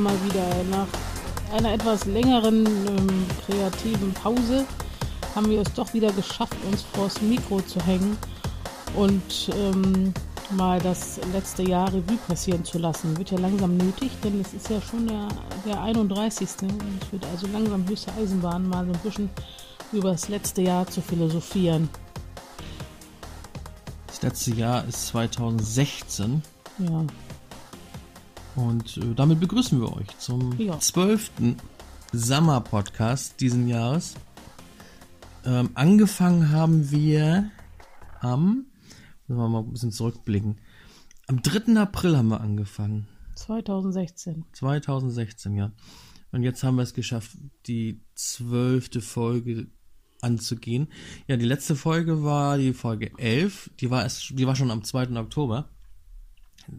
mal wieder. Nach einer etwas längeren ähm, kreativen Pause haben wir es doch wieder geschafft, uns vors Mikro zu hängen und ähm, mal das letzte Jahr Revue passieren zu lassen. Wird ja langsam nötig, denn es ist ja schon der, der 31. Und es wird also langsam höchste Eisenbahn, mal so ein bisschen über das letzte Jahr zu philosophieren. Das letzte Jahr ist 2016 Ja, und äh, damit begrüßen wir euch zum Ja. zwölften Summer-Podcast diesen Jahres. Ähm, angefangen haben wir am, müssen wir mal ein bisschen zurückblicken, am 3. April haben wir angefangen. 2016. 2016, ja. Und jetzt haben wir es geschafft, die zwölfte Folge anzugehen. Ja, die letzte Folge war die Folge 11. Die war, erst, die war schon am 2. Oktober.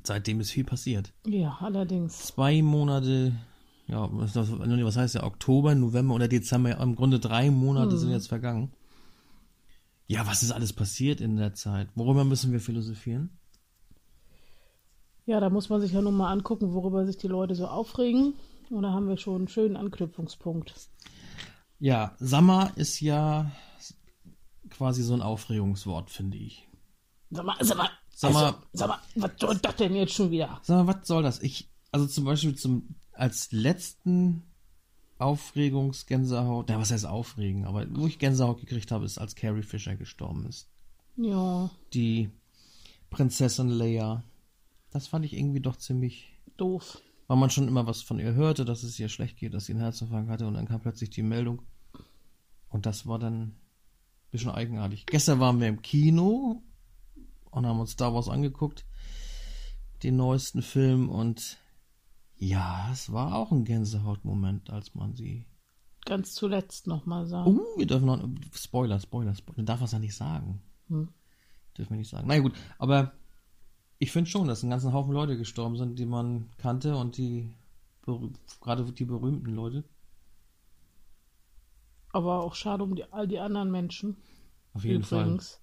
Seitdem ist viel passiert. Ja, allerdings. Zwei Monate, ja, was, heißt ja, Oktober, November oder Dezember, im Grunde drei Monate sind jetzt vergangen. Ja, was ist alles passiert in der Zeit? Worüber müssen wir philosophieren? Ja, da muss man sich ja nun mal angucken, worüber sich die Leute so aufregen. Und da haben wir schon einen schönen Anknüpfungspunkt. Ja, Summer ist ja quasi so ein Aufregungswort, finde ich. Sag mal, sag mal, Sag mal- also, sag mal, was soll das denn jetzt schon wieder? Sag mal, was soll das? Ich, also zum Beispiel zum, als letzten Aufregungsgänsehaut, na, was heißt aufregen, aber wo ich Gänsehaut gekriegt habe, ist, als Carrie Fisher gestorben ist. Ja, Die Prinzessin Leia. Das fand ich irgendwie doch ziemlich, doof. weil man schon immer was von ihr hörte, dass es ihr schlecht geht, dass sie einen Herzinfarkt hatte und dann kam plötzlich die Meldung. Und das war dann ein bisschen eigenartig. Gestern waren wir im Kino und haben uns Star Wars angeguckt, den neuesten Film und ja, es war auch ein Gänsehautmoment, als man sie. Ganz zuletzt nochmal sagen. Uh, wir dürfen noch. Spoiler, Spoiler, Spoiler. Man darf was ja nicht sagen. Hm. Dürfen wir nicht sagen. Na ja, gut, aber ich finde schon, dass ein ganzen Haufen Leute gestorben sind, die man kannte und die gerade die berühmten Leute. Aber auch schade um die, all die anderen Menschen. Auf jeden übrigens. Fall.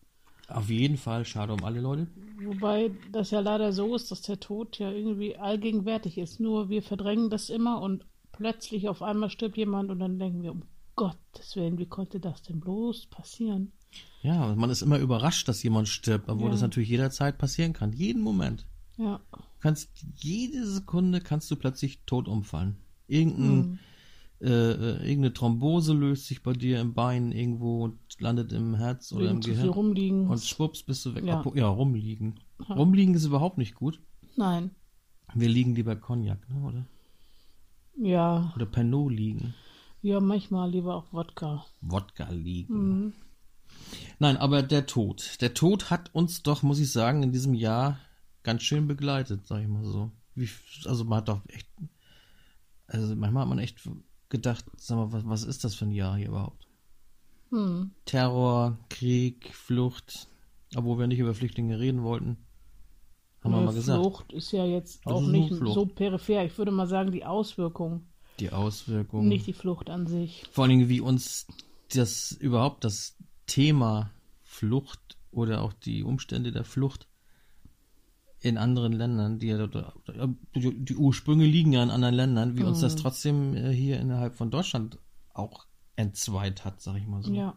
Auf jeden Fall schade um alle Leute. Wobei das ja leider so ist, dass der Tod ja irgendwie allgegenwärtig ist. Nur wir verdrängen das immer und plötzlich auf einmal stirbt jemand und dann denken wir, um Gottes Willen, wie konnte das denn bloß passieren? Ja, man ist immer überrascht, dass jemand stirbt, obwohl Ja. das natürlich jederzeit passieren kann. Jeden Moment. Ja, Du kannst jede Sekunde kannst du plötzlich tot umfallen. Irgendein, äh, äh, irgendeine Thrombose löst sich bei dir im Bein irgendwo und landet im Herz oder wegen im zu viel Gehirn. rumliegen. Und schwupps bist du weg. Ja. Ja, ja rumliegen. Rumliegen ist überhaupt nicht gut. Nein. Wir liegen lieber Cognac, ne? oder? Ja, Oder Pernod liegen. ja, manchmal lieber auch Wodka. Wodka liegen. Nein, aber der Tod. Der Tod hat uns doch, muss ich sagen, in diesem Jahr ganz schön begleitet, sag ich mal so. Wie, also man hat doch echt, also manchmal hat man echt gedacht, sag mal, was, was ist das für ein Jahr hier überhaupt? Hm. Terror, Krieg, Flucht, obwohl wir nicht über Flüchtlinge reden wollten, haben wir Eine mal gesagt. Flucht ist ja jetzt auch nicht Flucht. so peripher. Ich würde mal sagen, die Auswirkung, Die Auswirkungen. nicht die Flucht an sich. Vor allen Dingen, wie uns das überhaupt das Thema Flucht oder auch die Umstände der Flucht in anderen Ländern, die ja dort- die die Ursprünge liegen ja in anderen Ländern, wie uns das trotzdem äh, hier innerhalb von Deutschland auch entzweit hat, sag ich mal so. Ja,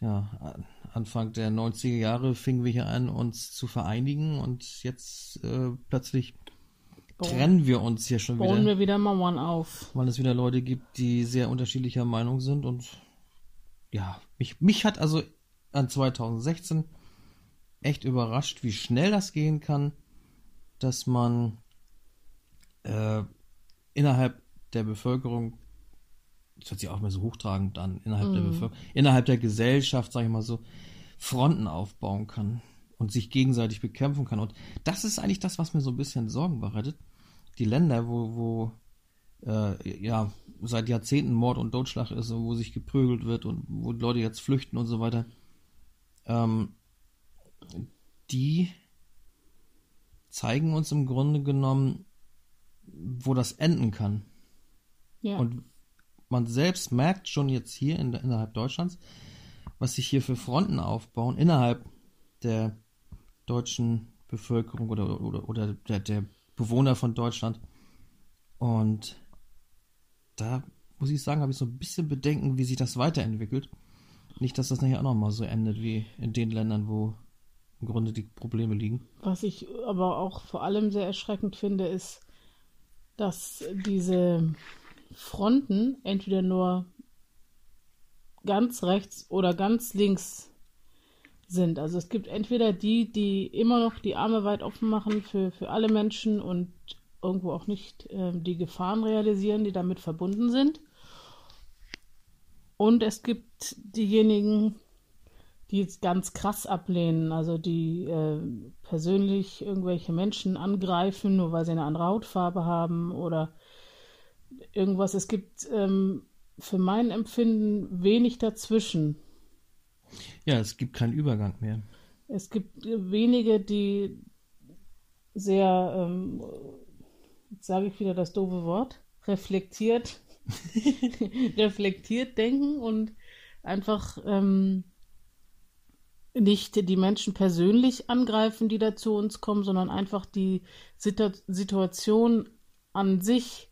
Ja, an- Anfang der 90er Jahre fingen wir hier an, uns zu vereinigen und jetzt äh, plötzlich trennen wir uns hier schon bauen wieder wir wieder Mauern auf. weil es wieder Leute gibt, die sehr unterschiedlicher Meinung sind und ja, mich, mich hat also an 2016 echt überrascht, wie schnell das gehen kann, dass man äh, innerhalb der Bevölkerung, das hört sich auch immer so hochtragend an, innerhalb der Bevölkerung, innerhalb der Gesellschaft, sage ich mal so, Fronten aufbauen kann und sich gegenseitig bekämpfen kann. Und das ist eigentlich das, was mir so ein bisschen Sorgen bereitet. Die Länder, wo, wo äh, ja, seit Jahrzehnten Mord und Totschlag ist und wo sich geprügelt wird und wo Leute jetzt flüchten und so weiter, ähm, die zeigen uns im Grunde genommen, wo das enden kann. Ja, Und man selbst merkt schon jetzt hier in, innerhalb Deutschlands, was sich hier für Fronten aufbauen innerhalb der deutschen Bevölkerung oder, oder, oder der, der Bewohner von Deutschland. Und da muss ich sagen, habe ich so ein bisschen Bedenken, wie sich das weiterentwickelt. Nicht, dass das nachher auch nochmal so endet wie in den Ländern, wo im Grunde die Probleme liegen. Was ich aber auch vor allem sehr erschreckend finde, ist, dass diese Fronten entweder nur ganz rechts oder ganz links sind. Also es gibt entweder die, die immer noch die Arme weit offen machen für, für alle Menschen und irgendwo auch nicht äh, die Gefahren realisieren, die damit verbunden sind. Und es gibt diejenigen, die es ganz krass ablehnen, also die äh, persönlich irgendwelche Menschen angreifen, nur weil sie eine andere Hautfarbe haben oder irgendwas. Es gibt ähm, für mein Empfinden wenig dazwischen. Ja, es gibt keinen Übergang mehr. Es gibt wenige, die sehr, ähm, jetzt sage ich wieder das doofe Wort, reflektiert, reflektiert denken und einfach ähm, nicht die Menschen persönlich angreifen, die da zu uns kommen, sondern einfach die Situ Situation an sich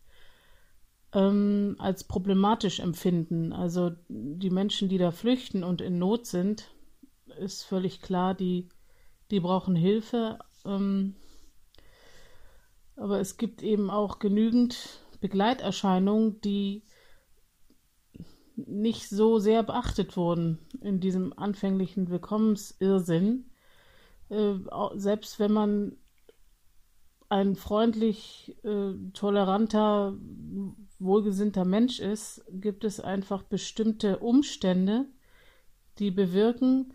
ähm, als problematisch empfinden. Also die Menschen, die da flüchten und in Not sind, ist völlig klar, die, die brauchen Hilfe. Ähm, aber es gibt eben auch genügend Begleiterscheinungen, die nicht so sehr beachtet wurden in diesem anfänglichen Willkommensirrsinn. Äh, selbst wenn man ein freundlich, äh, toleranter, wohlgesinnter Mensch ist, gibt es einfach bestimmte Umstände, die bewirken,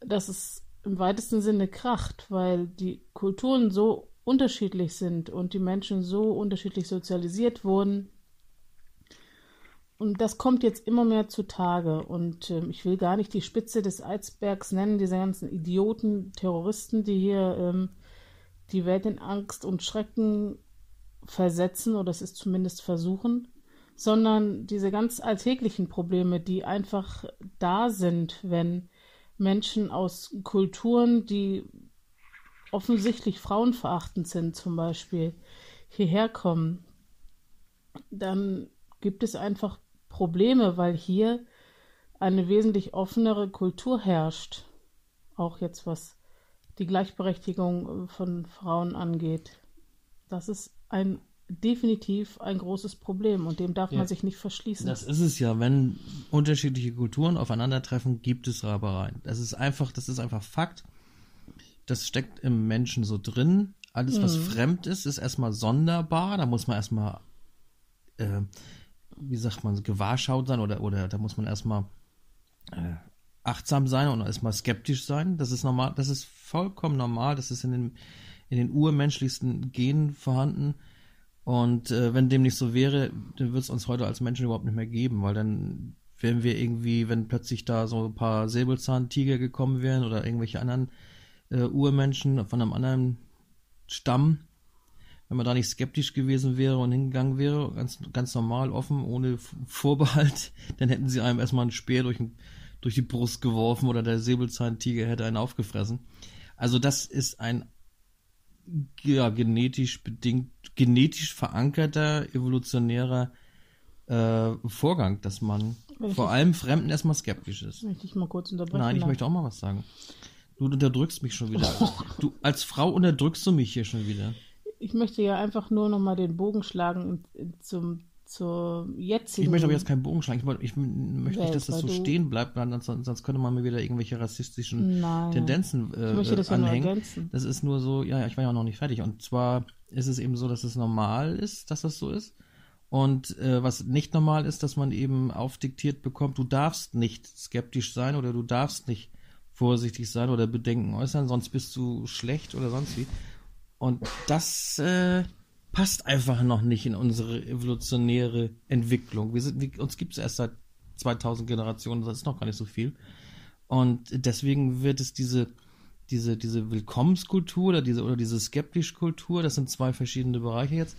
dass es im weitesten Sinne kracht, weil die Kulturen so unterschiedlich sind und die Menschen so unterschiedlich sozialisiert wurden, und das kommt jetzt immer mehr zutage. Und äh, ich will gar nicht die Spitze des Eisbergs nennen, diese ganzen Idioten, Terroristen, die hier ähm, die Welt in Angst und Schrecken versetzen, oder es ist zumindest versuchen, sondern diese ganz alltäglichen Probleme, die einfach da sind, wenn Menschen aus Kulturen, die offensichtlich frauenverachtend sind, zum Beispiel, hierher kommen, dann gibt es einfach Probleme, weil hier eine wesentlich offenere Kultur herrscht. Auch jetzt was die Gleichberechtigung äh, von Frauen angeht. Das ist ein definitiv ein großes Problem und dem darf ja. man sich nicht verschließen. Das ist es ja, wenn unterschiedliche Kulturen aufeinandertreffen, gibt es Rabereien. Das ist einfach, das ist einfach Fakt. Das steckt im Menschen so drin. Alles, was mhm. fremd ist, ist erstmal sonderbar. Da muss man erstmal äh, wie sagt man, gewahrschaut sein oder, oder da muss man erstmal äh, achtsam sein und erstmal skeptisch sein. Das ist normal, das ist vollkommen normal, das ist in den, in den urmenschlichsten Genen vorhanden. Und äh, wenn dem nicht so wäre, dann wird es uns heute als Menschen überhaupt nicht mehr geben, weil dann wären wir irgendwie, wenn plötzlich da so ein paar Säbelzahntiger gekommen wären oder irgendwelche anderen äh, Urmenschen von einem anderen Stamm, wenn man da nicht skeptisch gewesen wäre und hingegangen wäre, ganz, ganz normal, offen, ohne Vorbehalt, dann hätten sie einem erstmal einen Speer durch, durch die Brust geworfen oder der Säbelzahntiger hätte einen aufgefressen. Also das ist ein ja, genetisch bedingt, genetisch verankerter, evolutionärer äh, Vorgang, dass man vor allem Fremden erstmal skeptisch ist. Möchte ich mal kurz unterbrechen? Nein, ich möchte auch mal was sagen. Du unterdrückst mich schon wieder. Du, als Frau unterdrückst du mich hier schon wieder ich möchte ja einfach nur noch mal den Bogen schlagen zum zur jetzigen. Ich möchte aber jetzt keinen Bogen schlagen. Ich, wollte, ich möchte nicht, dass das so stehen bleibt, weil sonst, sonst könnte man mir wieder irgendwelche rassistischen Nein. Tendenzen äh, ich möchte das anhängen. Ja nur ergänzen. Das ist nur so, ja, ich war ja auch noch nicht fertig. Und zwar ist es eben so, dass es normal ist, dass das so ist. Und äh, was nicht normal ist, dass man eben aufdiktiert bekommt, du darfst nicht skeptisch sein oder du darfst nicht vorsichtig sein oder Bedenken äußern, sonst bist du schlecht oder sonst wie. Und das äh, passt einfach noch nicht in unsere evolutionäre Entwicklung. Wir sind, wir, uns gibt es erst seit 2000 Generationen, das ist noch gar nicht so viel. Und deswegen wird es diese, diese, diese Willkommenskultur oder diese, oder diese skeptische Kultur, das sind zwei verschiedene Bereiche jetzt,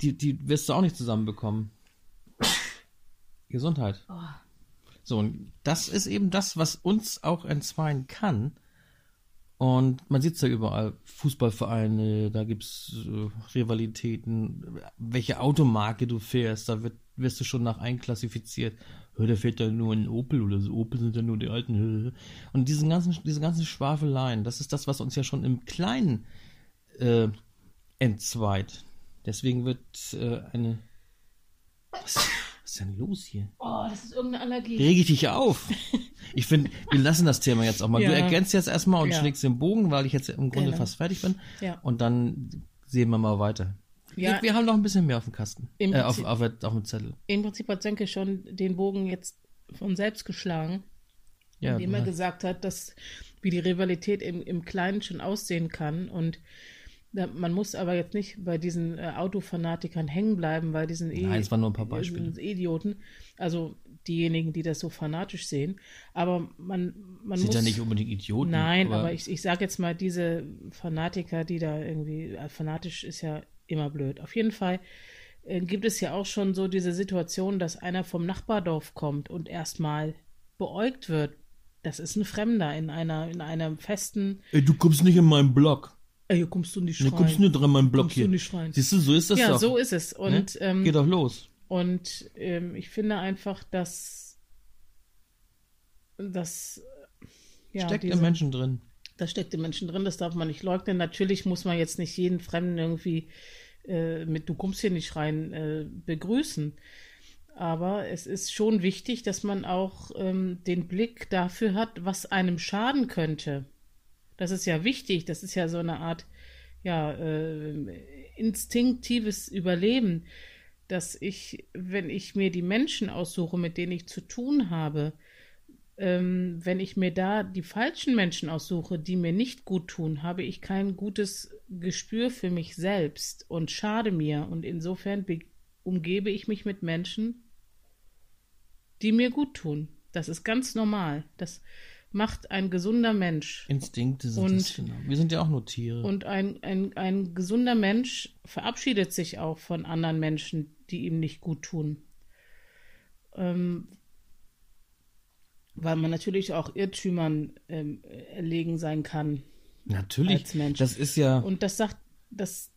die, die wirst du auch nicht zusammenbekommen. Gesundheit. Oh. So, und das ist eben das, was uns auch entzweien kann Und man sieht es ja überall, Fußballvereine, da gibt's äh, Rivalitäten, welche Automarke du fährst, da wird, wirst du schon nach einklassifiziert. Hör, der fährt ja nur ein Opel oder so, Opel sind ja nur die alten. Und diesen ganzen, diese ganzen Schwafeleien, das ist das, was uns ja schon im Kleinen äh, entzweit. Deswegen wird äh, eine. Ist denn los hier? Oh, das ist irgendeine Allergie. Reg ich dich auf. Ich finde, wir lassen das Thema jetzt auch mal. Ja. Du ergänzt jetzt erstmal und Ja. schlägst den Bogen, weil ich jetzt im Grunde Genau. fast fertig bin. Ja. Und dann sehen wir mal weiter. Ja. Wir, wir haben noch ein bisschen mehr auf dem Kasten. Im Äh, auf, Prinzip- auf, auf dem Zettel. Im Prinzip hat Senke schon den Bogen jetzt von selbst geschlagen, Ja, indem er ja. gesagt hat, dass wie die Rivalität im, im Kleinen schon aussehen kann. Und man muss aber jetzt nicht bei diesen äh, Autofanatikern hängen bleiben, weil die sind eh, Nein, es waren nur ein paar Beispiele. Idioten. Also diejenigen, die das so fanatisch sehen. Aber man, man Sind muss ja nicht unbedingt Idioten. Nein, aber, ich, ich sage jetzt mal, diese Fanatiker, die da irgendwie, äh, fanatisch ist ja immer blöd. Auf jeden Fall äh, gibt es ja auch schon so diese Situation, dass einer vom Nachbardorf kommt und erstmal beäugt wird. Das ist ein Fremder in einer, in einem festen, Ey, du kommst nicht in meinen Block. Ey, hier kommst du nicht Du rein. kommst nicht in meinen Block Kommst du hier. nicht rein. Siehst du, so ist das ja, doch. so ist es. Und, ne? ähm, Geh doch los. und ähm, ich finde einfach, dass, äh, ja, Steckt diese- im Menschen drin. Da steckt im Menschen drin, das darf man nicht leugnen. Natürlich muss man jetzt nicht jeden Fremden irgendwie äh, mit Du kommst hier nicht rein äh, begrüßen. Aber es ist schon wichtig, dass man auch ähm, den Blick dafür hat, was einem schaden könnte. Das ist ja wichtig. Das ist ja so eine Art ja, äh, instinktives Überleben, dass ich, wenn ich mir die Menschen aussuche, mit denen ich zu tun habe, ähm, wenn ich mir da die falschen Menschen aussuche, die mir nicht gut tun, habe ich kein gutes Gespür für mich selbst und schade mir. Und insofern be- umgebe ich mich mit Menschen, die mir gut tun. Das ist ganz normal. Das macht ein gesunder Mensch. Instinkte sind Und- das, genau. Wir sind ja auch nur Tiere. Und ein, ein, ein gesunder Mensch verabschiedet sich auch von anderen Menschen, die ihm nicht gut tun. Ähm, weil man natürlich auch Irrtümern ähm, erlegen sein kann. Natürlich. als Mensch. Das ist ja. Und das sagt, das,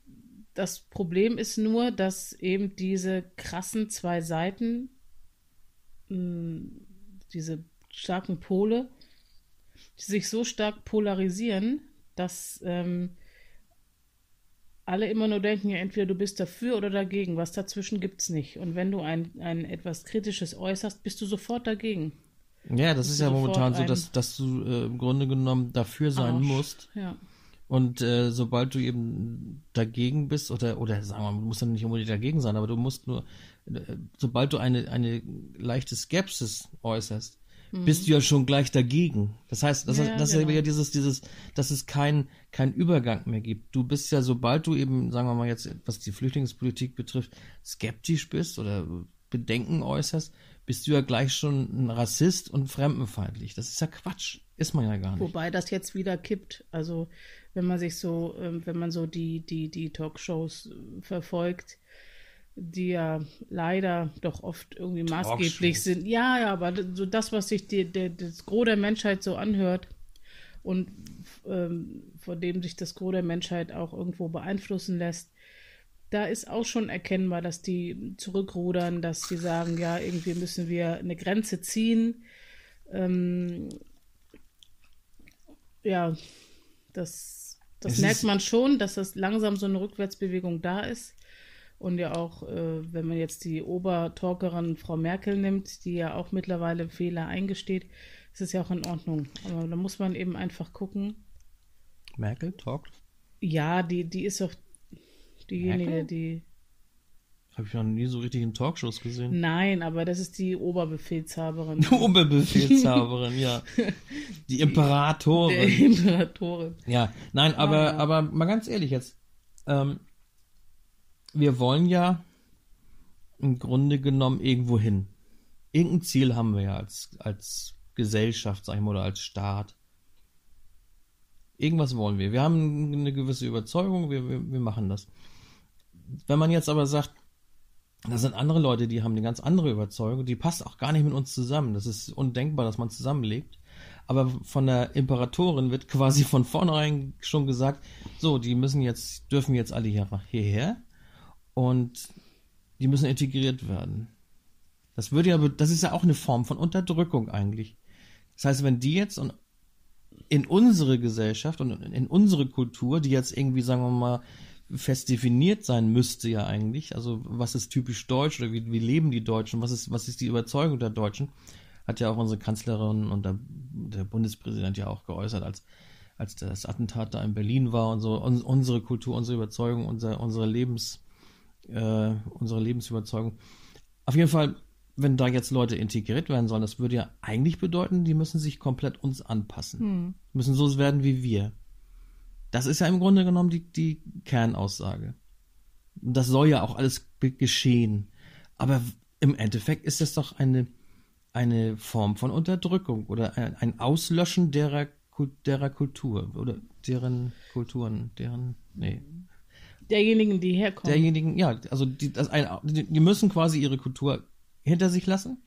das Problem ist nur, dass eben diese krassen zwei Seiten, mh, diese starken Pole, die sich so stark polarisieren, dass ähm, alle immer nur denken, ja, entweder du bist dafür oder dagegen. Was dazwischen gibt's nicht. Und wenn du ein, ein etwas Kritisches äußerst, bist du sofort dagegen. Ja, das ist ja momentan so, dass, dass du äh, im Grunde genommen dafür sein Arsch. musst. Ja. Und äh, sobald du eben dagegen bist, oder, oder sagen wir mal, du musst ja nicht unbedingt dagegen sein, aber du musst nur, äh, sobald du eine, eine leichte Skepsis äußerst, bist du ja schon gleich dagegen. Das heißt, das, Ja, ist, das ist genau. ja wieder dieses, dieses, dass es keinen kein Übergang mehr gibt. Du bist ja, sobald du eben, sagen wir mal jetzt, was die Flüchtlingspolitik betrifft, skeptisch bist oder Bedenken äußerst, bist du ja gleich schon ein Rassist und fremdenfeindlich. Das ist ja Quatsch. Ist man ja gar nicht. Wobei das jetzt wieder kippt. Also wenn man sich so, ähm, wenn man so die, die, die Talkshows äh, verfolgt, die ja leider doch oft irgendwie maßgeblich sind. Ja, ja, aber so das, was sich die, der, das Gros der Menschheit so anhört und ähm, von dem sich das Gros der Menschheit auch irgendwo beeinflussen lässt, da ist auch schon erkennbar, dass die zurückrudern, dass sie sagen, ja, irgendwie müssen wir eine Grenze ziehen. Ähm, ja, das, das Es merkt man schon, dass das langsam so eine Rückwärtsbewegung da ist. Und ja auch, äh, wenn man jetzt die Obertalkerin Frau Merkel nimmt, die ja auch mittlerweile Fehler eingesteht, ist es ja auch in Ordnung. Aber da muss man eben einfach gucken. Merkel talkt? Ja, die, die ist doch diejenige, Merkel? die. Habe ich noch nie so richtig in Talkshows gesehen. Nein, aber das ist die Oberbefehlshaberin. Oberbefehlshaberin, ja. Die Imperatorin. Imperatorin. Ja, nein, aber, aber mal ganz ehrlich jetzt. Ähm, wir wollen ja im Grunde genommen irgendwo hin. Irgendein Ziel haben wir ja als, als Gesellschaft, sag ich mal, oder als Staat. Irgendwas wollen wir. Wir haben eine gewisse Überzeugung, wir, wir, wir machen das. Wenn man jetzt aber sagt, da sind andere Leute, die haben eine ganz andere Überzeugung, die passt auch gar nicht mit uns zusammen. Das ist undenkbar, dass man zusammenlebt. Aber von der Imperatorin wird quasi von vornherein schon gesagt, so, die müssen jetzt, dürfen jetzt alle hier, hierher und die müssen integriert werden. Das würde ja, das ist ja auch eine Form von Unterdrückung eigentlich. Das heißt, wenn die jetzt in unsere Gesellschaft und in unsere Kultur, die jetzt irgendwie, sagen wir mal, fest definiert sein müsste ja eigentlich. Also was ist typisch deutsch oder wie, wie leben die Deutschen? Was ist, was ist die Überzeugung der Deutschen? Hat ja auch unsere Kanzlerin und der, der Bundespräsident ja auch geäußert, als, als das Attentat da in Berlin war und so. Un, unsere Kultur, unsere Überzeugung, unser, unsere Lebens, äh, unsere Lebensüberzeugung. Auf jeden Fall, wenn da jetzt Leute integriert werden sollen, das würde ja eigentlich bedeuten, die müssen sich komplett uns anpassen. Hm. Müssen so werden wie wir. Das ist ja im Grunde genommen die, die Kernaussage. Das soll ja auch alles geschehen. Aber im Endeffekt ist es doch eine, eine Form von Unterdrückung oder ein, ein Auslöschen derer, derer Kultur oder deren Kulturen, deren, nee. Derjenigen, die herkommen. Derjenigen, ja, also die, das ein, die müssen quasi ihre Kultur hinter sich lassen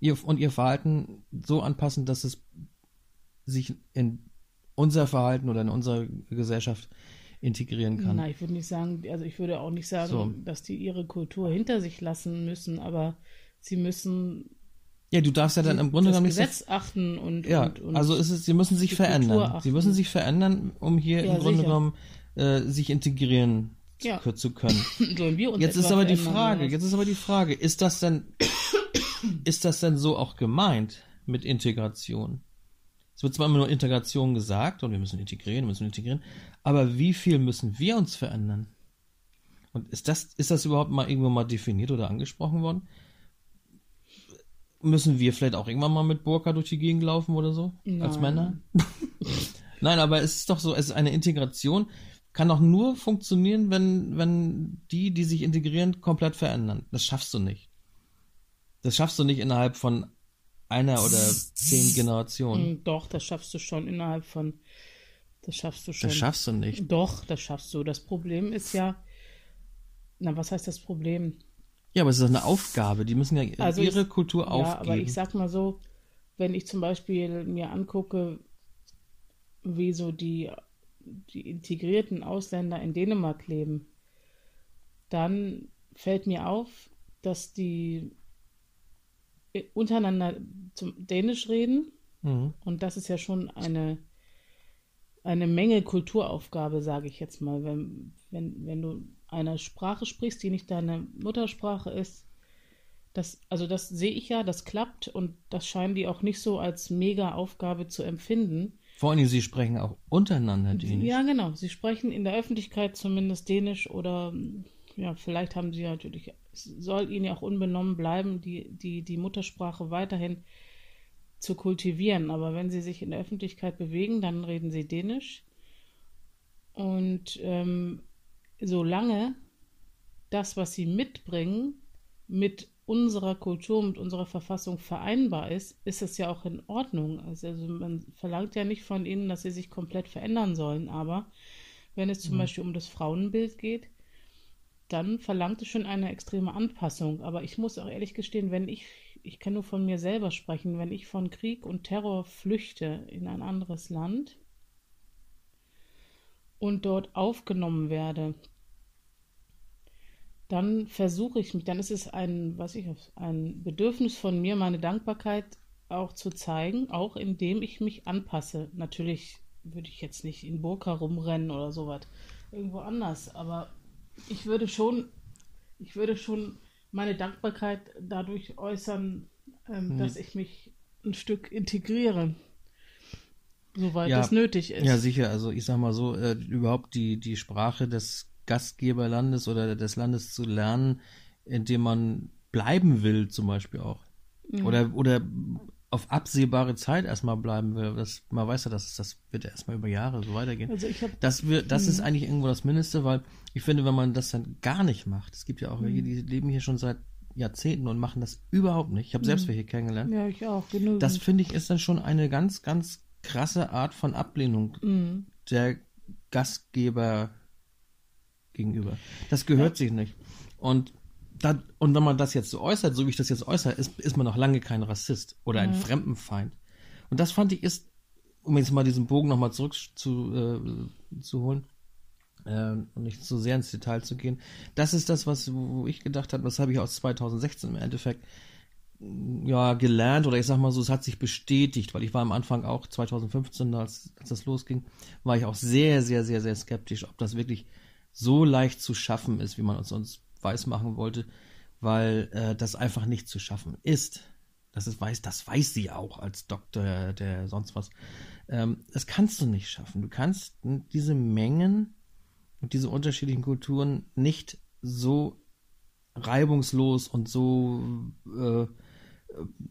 ihr, und ihr Verhalten so anpassen, dass es sich in unser Verhalten oder in unserer Gesellschaft integrieren kann. Nein, ich würde nicht sagen, also ich würde auch nicht sagen, so. dass die ihre Kultur hinter sich lassen müssen, aber sie müssen ja, du darfst ja dann im Grunde genommen nicht Gesetz achten und ja, und, und also ist es, sie müssen sich verändern. Sie müssen sich verändern, um hier ja, im Grunde sicher. genommen äh, sich integrieren ja. zu, können. jetzt ist aber die Frage, jetzt ist aber die Frage, ist das denn ist das denn so auch gemeint mit Integration? Es wird zwar immer nur Integration gesagt und wir müssen integrieren, müssen integrieren, aber wie viel müssen wir uns verändern? Und ist das, ist das überhaupt mal irgendwo mal definiert oder angesprochen worden? Müssen wir vielleicht auch irgendwann mal mit Burka durch die Gegend laufen oder so? Nein. Als Männer? Nein, aber es ist doch so, es ist eine Integration, kann doch nur funktionieren, wenn, wenn die, die sich integrieren, komplett verändern. Das schaffst du nicht. Das schaffst du nicht innerhalb von einer oder zehn Generationen. Hm, doch, das schaffst du schon innerhalb von. Das schaffst du schon. Das schaffst du nicht. Doch, das schaffst du. Das Problem ist ja. Na, was heißt das Problem? Ja, aber es ist eine Aufgabe. Die müssen ja also ihre ich, Kultur aufgeben. Ja, aber ich sag mal so, wenn ich zum Beispiel mir angucke, wie so die, die integrierten Ausländer in Dänemark leben, dann fällt mir auf, dass die untereinander zum Dänisch reden. Mhm. Und das ist ja schon eine, eine Menge Kulturaufgabe, sage ich jetzt mal. Wenn, wenn, wenn du eine Sprache sprichst, die nicht deine Muttersprache ist, das, also das sehe ich ja, das klappt und das scheinen die auch nicht so als mega Aufgabe zu empfinden. Vor allem, sie sprechen auch untereinander Dänisch. Ja, genau. Sie sprechen in der Öffentlichkeit zumindest Dänisch oder ja, vielleicht haben sie natürlich, soll ihnen ja auch unbenommen bleiben, die, die, die Muttersprache weiterhin zu kultivieren. Aber wenn sie sich in der Öffentlichkeit bewegen, dann reden sie Dänisch. Und ähm, solange das, was sie mitbringen, mit unserer Kultur, mit unserer Verfassung vereinbar ist, ist es ja auch in Ordnung. Also, also man verlangt ja nicht von ihnen, dass sie sich komplett verändern sollen, aber wenn es zum mhm. Beispiel um das Frauenbild geht, dann verlangt es schon eine extreme Anpassung. Aber ich muss auch ehrlich gestehen, wenn ich, ich kann nur von mir selber sprechen, wenn ich von Krieg und Terror flüchte in ein anderes Land und dort aufgenommen werde, dann versuche ich mich, dann ist es ein, was ich, ein Bedürfnis von mir, meine Dankbarkeit auch zu zeigen, auch indem ich mich anpasse. Natürlich würde ich jetzt nicht in Burka rumrennen oder sowas, irgendwo anders, aber ich würde schon, ich würde schon meine Dankbarkeit dadurch äußern, ähm, hm. dass ich mich ein Stück integriere. Soweit ja, es nötig ist. Ja, sicher. Also ich sag mal so, äh, überhaupt die, die Sprache des Gastgeberlandes oder des Landes zu lernen, in dem man bleiben will, zum Beispiel auch. Mhm. Oder, oder auf absehbare Zeit erstmal bleiben will. Das, man weiß ja, dass das wird erstmal über Jahre so weitergehen. Also ich hab, das wird, das ist mhm. eigentlich irgendwo das Mindeste, weil ich finde, wenn man das dann gar nicht macht, es gibt ja auch welche, mhm. die leben hier schon seit Jahrzehnten und machen das überhaupt nicht. Ich habe selbst welche kennengelernt. Ja, ich auch, genug. Das finde ich ist dann schon eine ganz, ganz krasse Art von Ablehnung mhm. der Gastgeber gegenüber. Das gehört ja. sich nicht. Und da, und wenn man das jetzt so äußert, so wie ich das jetzt äußere, ist, ist man noch lange kein Rassist oder ein mhm. Fremdenfeind. Und das fand ich ist um jetzt mal diesen Bogen nochmal zurück zu, äh, zu holen äh, und nicht so sehr ins Detail zu gehen. Das ist das, was wo ich gedacht habe, das habe ich aus 2016 im Endeffekt ja gelernt oder ich sag mal so, es hat sich bestätigt, weil ich war am Anfang auch 2015, als, als das losging, war ich auch sehr, sehr, sehr, sehr skeptisch, ob das wirklich so leicht zu schaffen ist, wie man uns sonst weiß machen wollte, weil äh, das einfach nicht zu schaffen ist. Das ist, weiß, das weiß sie auch als Doktor, der sonst was. Ähm, das kannst du nicht schaffen. Du kannst diese Mengen und diese unterschiedlichen Kulturen nicht so reibungslos und so äh,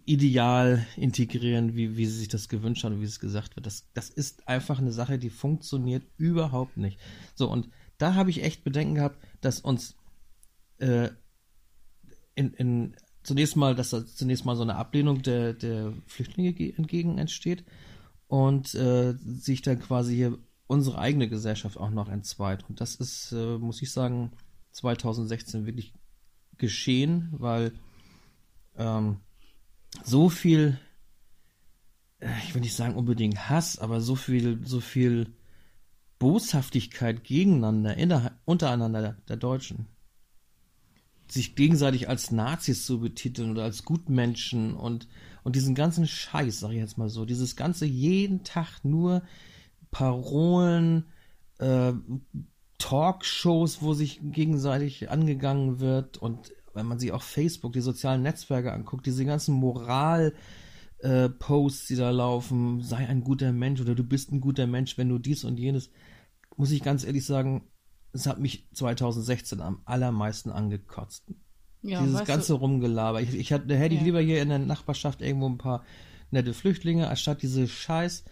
ideal integrieren, wie, wie sie sich das gewünscht haben, wie es gesagt wird. Das, das ist einfach eine Sache, die funktioniert überhaupt nicht. So, und da habe ich echt Bedenken gehabt, dass uns äh, in, in zunächst mal, dass da zunächst mal so eine Ablehnung der, der Flüchtlinge entgegen entsteht und äh, sich dann quasi hier unsere eigene Gesellschaft auch noch entzweit. Und das ist, äh, muss ich sagen, 2016 wirklich geschehen, weil ähm, so viel, äh, ich will nicht sagen unbedingt Hass, aber so viel, so viel Boshaftigkeit gegeneinander, inner, untereinander der, der Deutschen, sich gegenseitig als Nazis zu betiteln oder als Gutmenschen und, und diesen ganzen Scheiß, sag ich jetzt mal so, dieses ganze jeden Tag nur Parolen, äh, Talkshows, wo sich gegenseitig angegangen wird und wenn man sich auch Facebook, die sozialen Netzwerke anguckt, diese ganzen Moral- äh, Posts, die da laufen, sei ein guter Mensch oder du bist ein guter Mensch, wenn du dies und jenes, muss ich ganz ehrlich sagen, es hat mich 2016 am allermeisten angekotzt. Ja, Dieses ganze du, Rumgelaber. Ich, ich hätte, hätte ja. ich lieber hier in der Nachbarschaft irgendwo ein paar nette Flüchtlinge, anstatt diese scheiß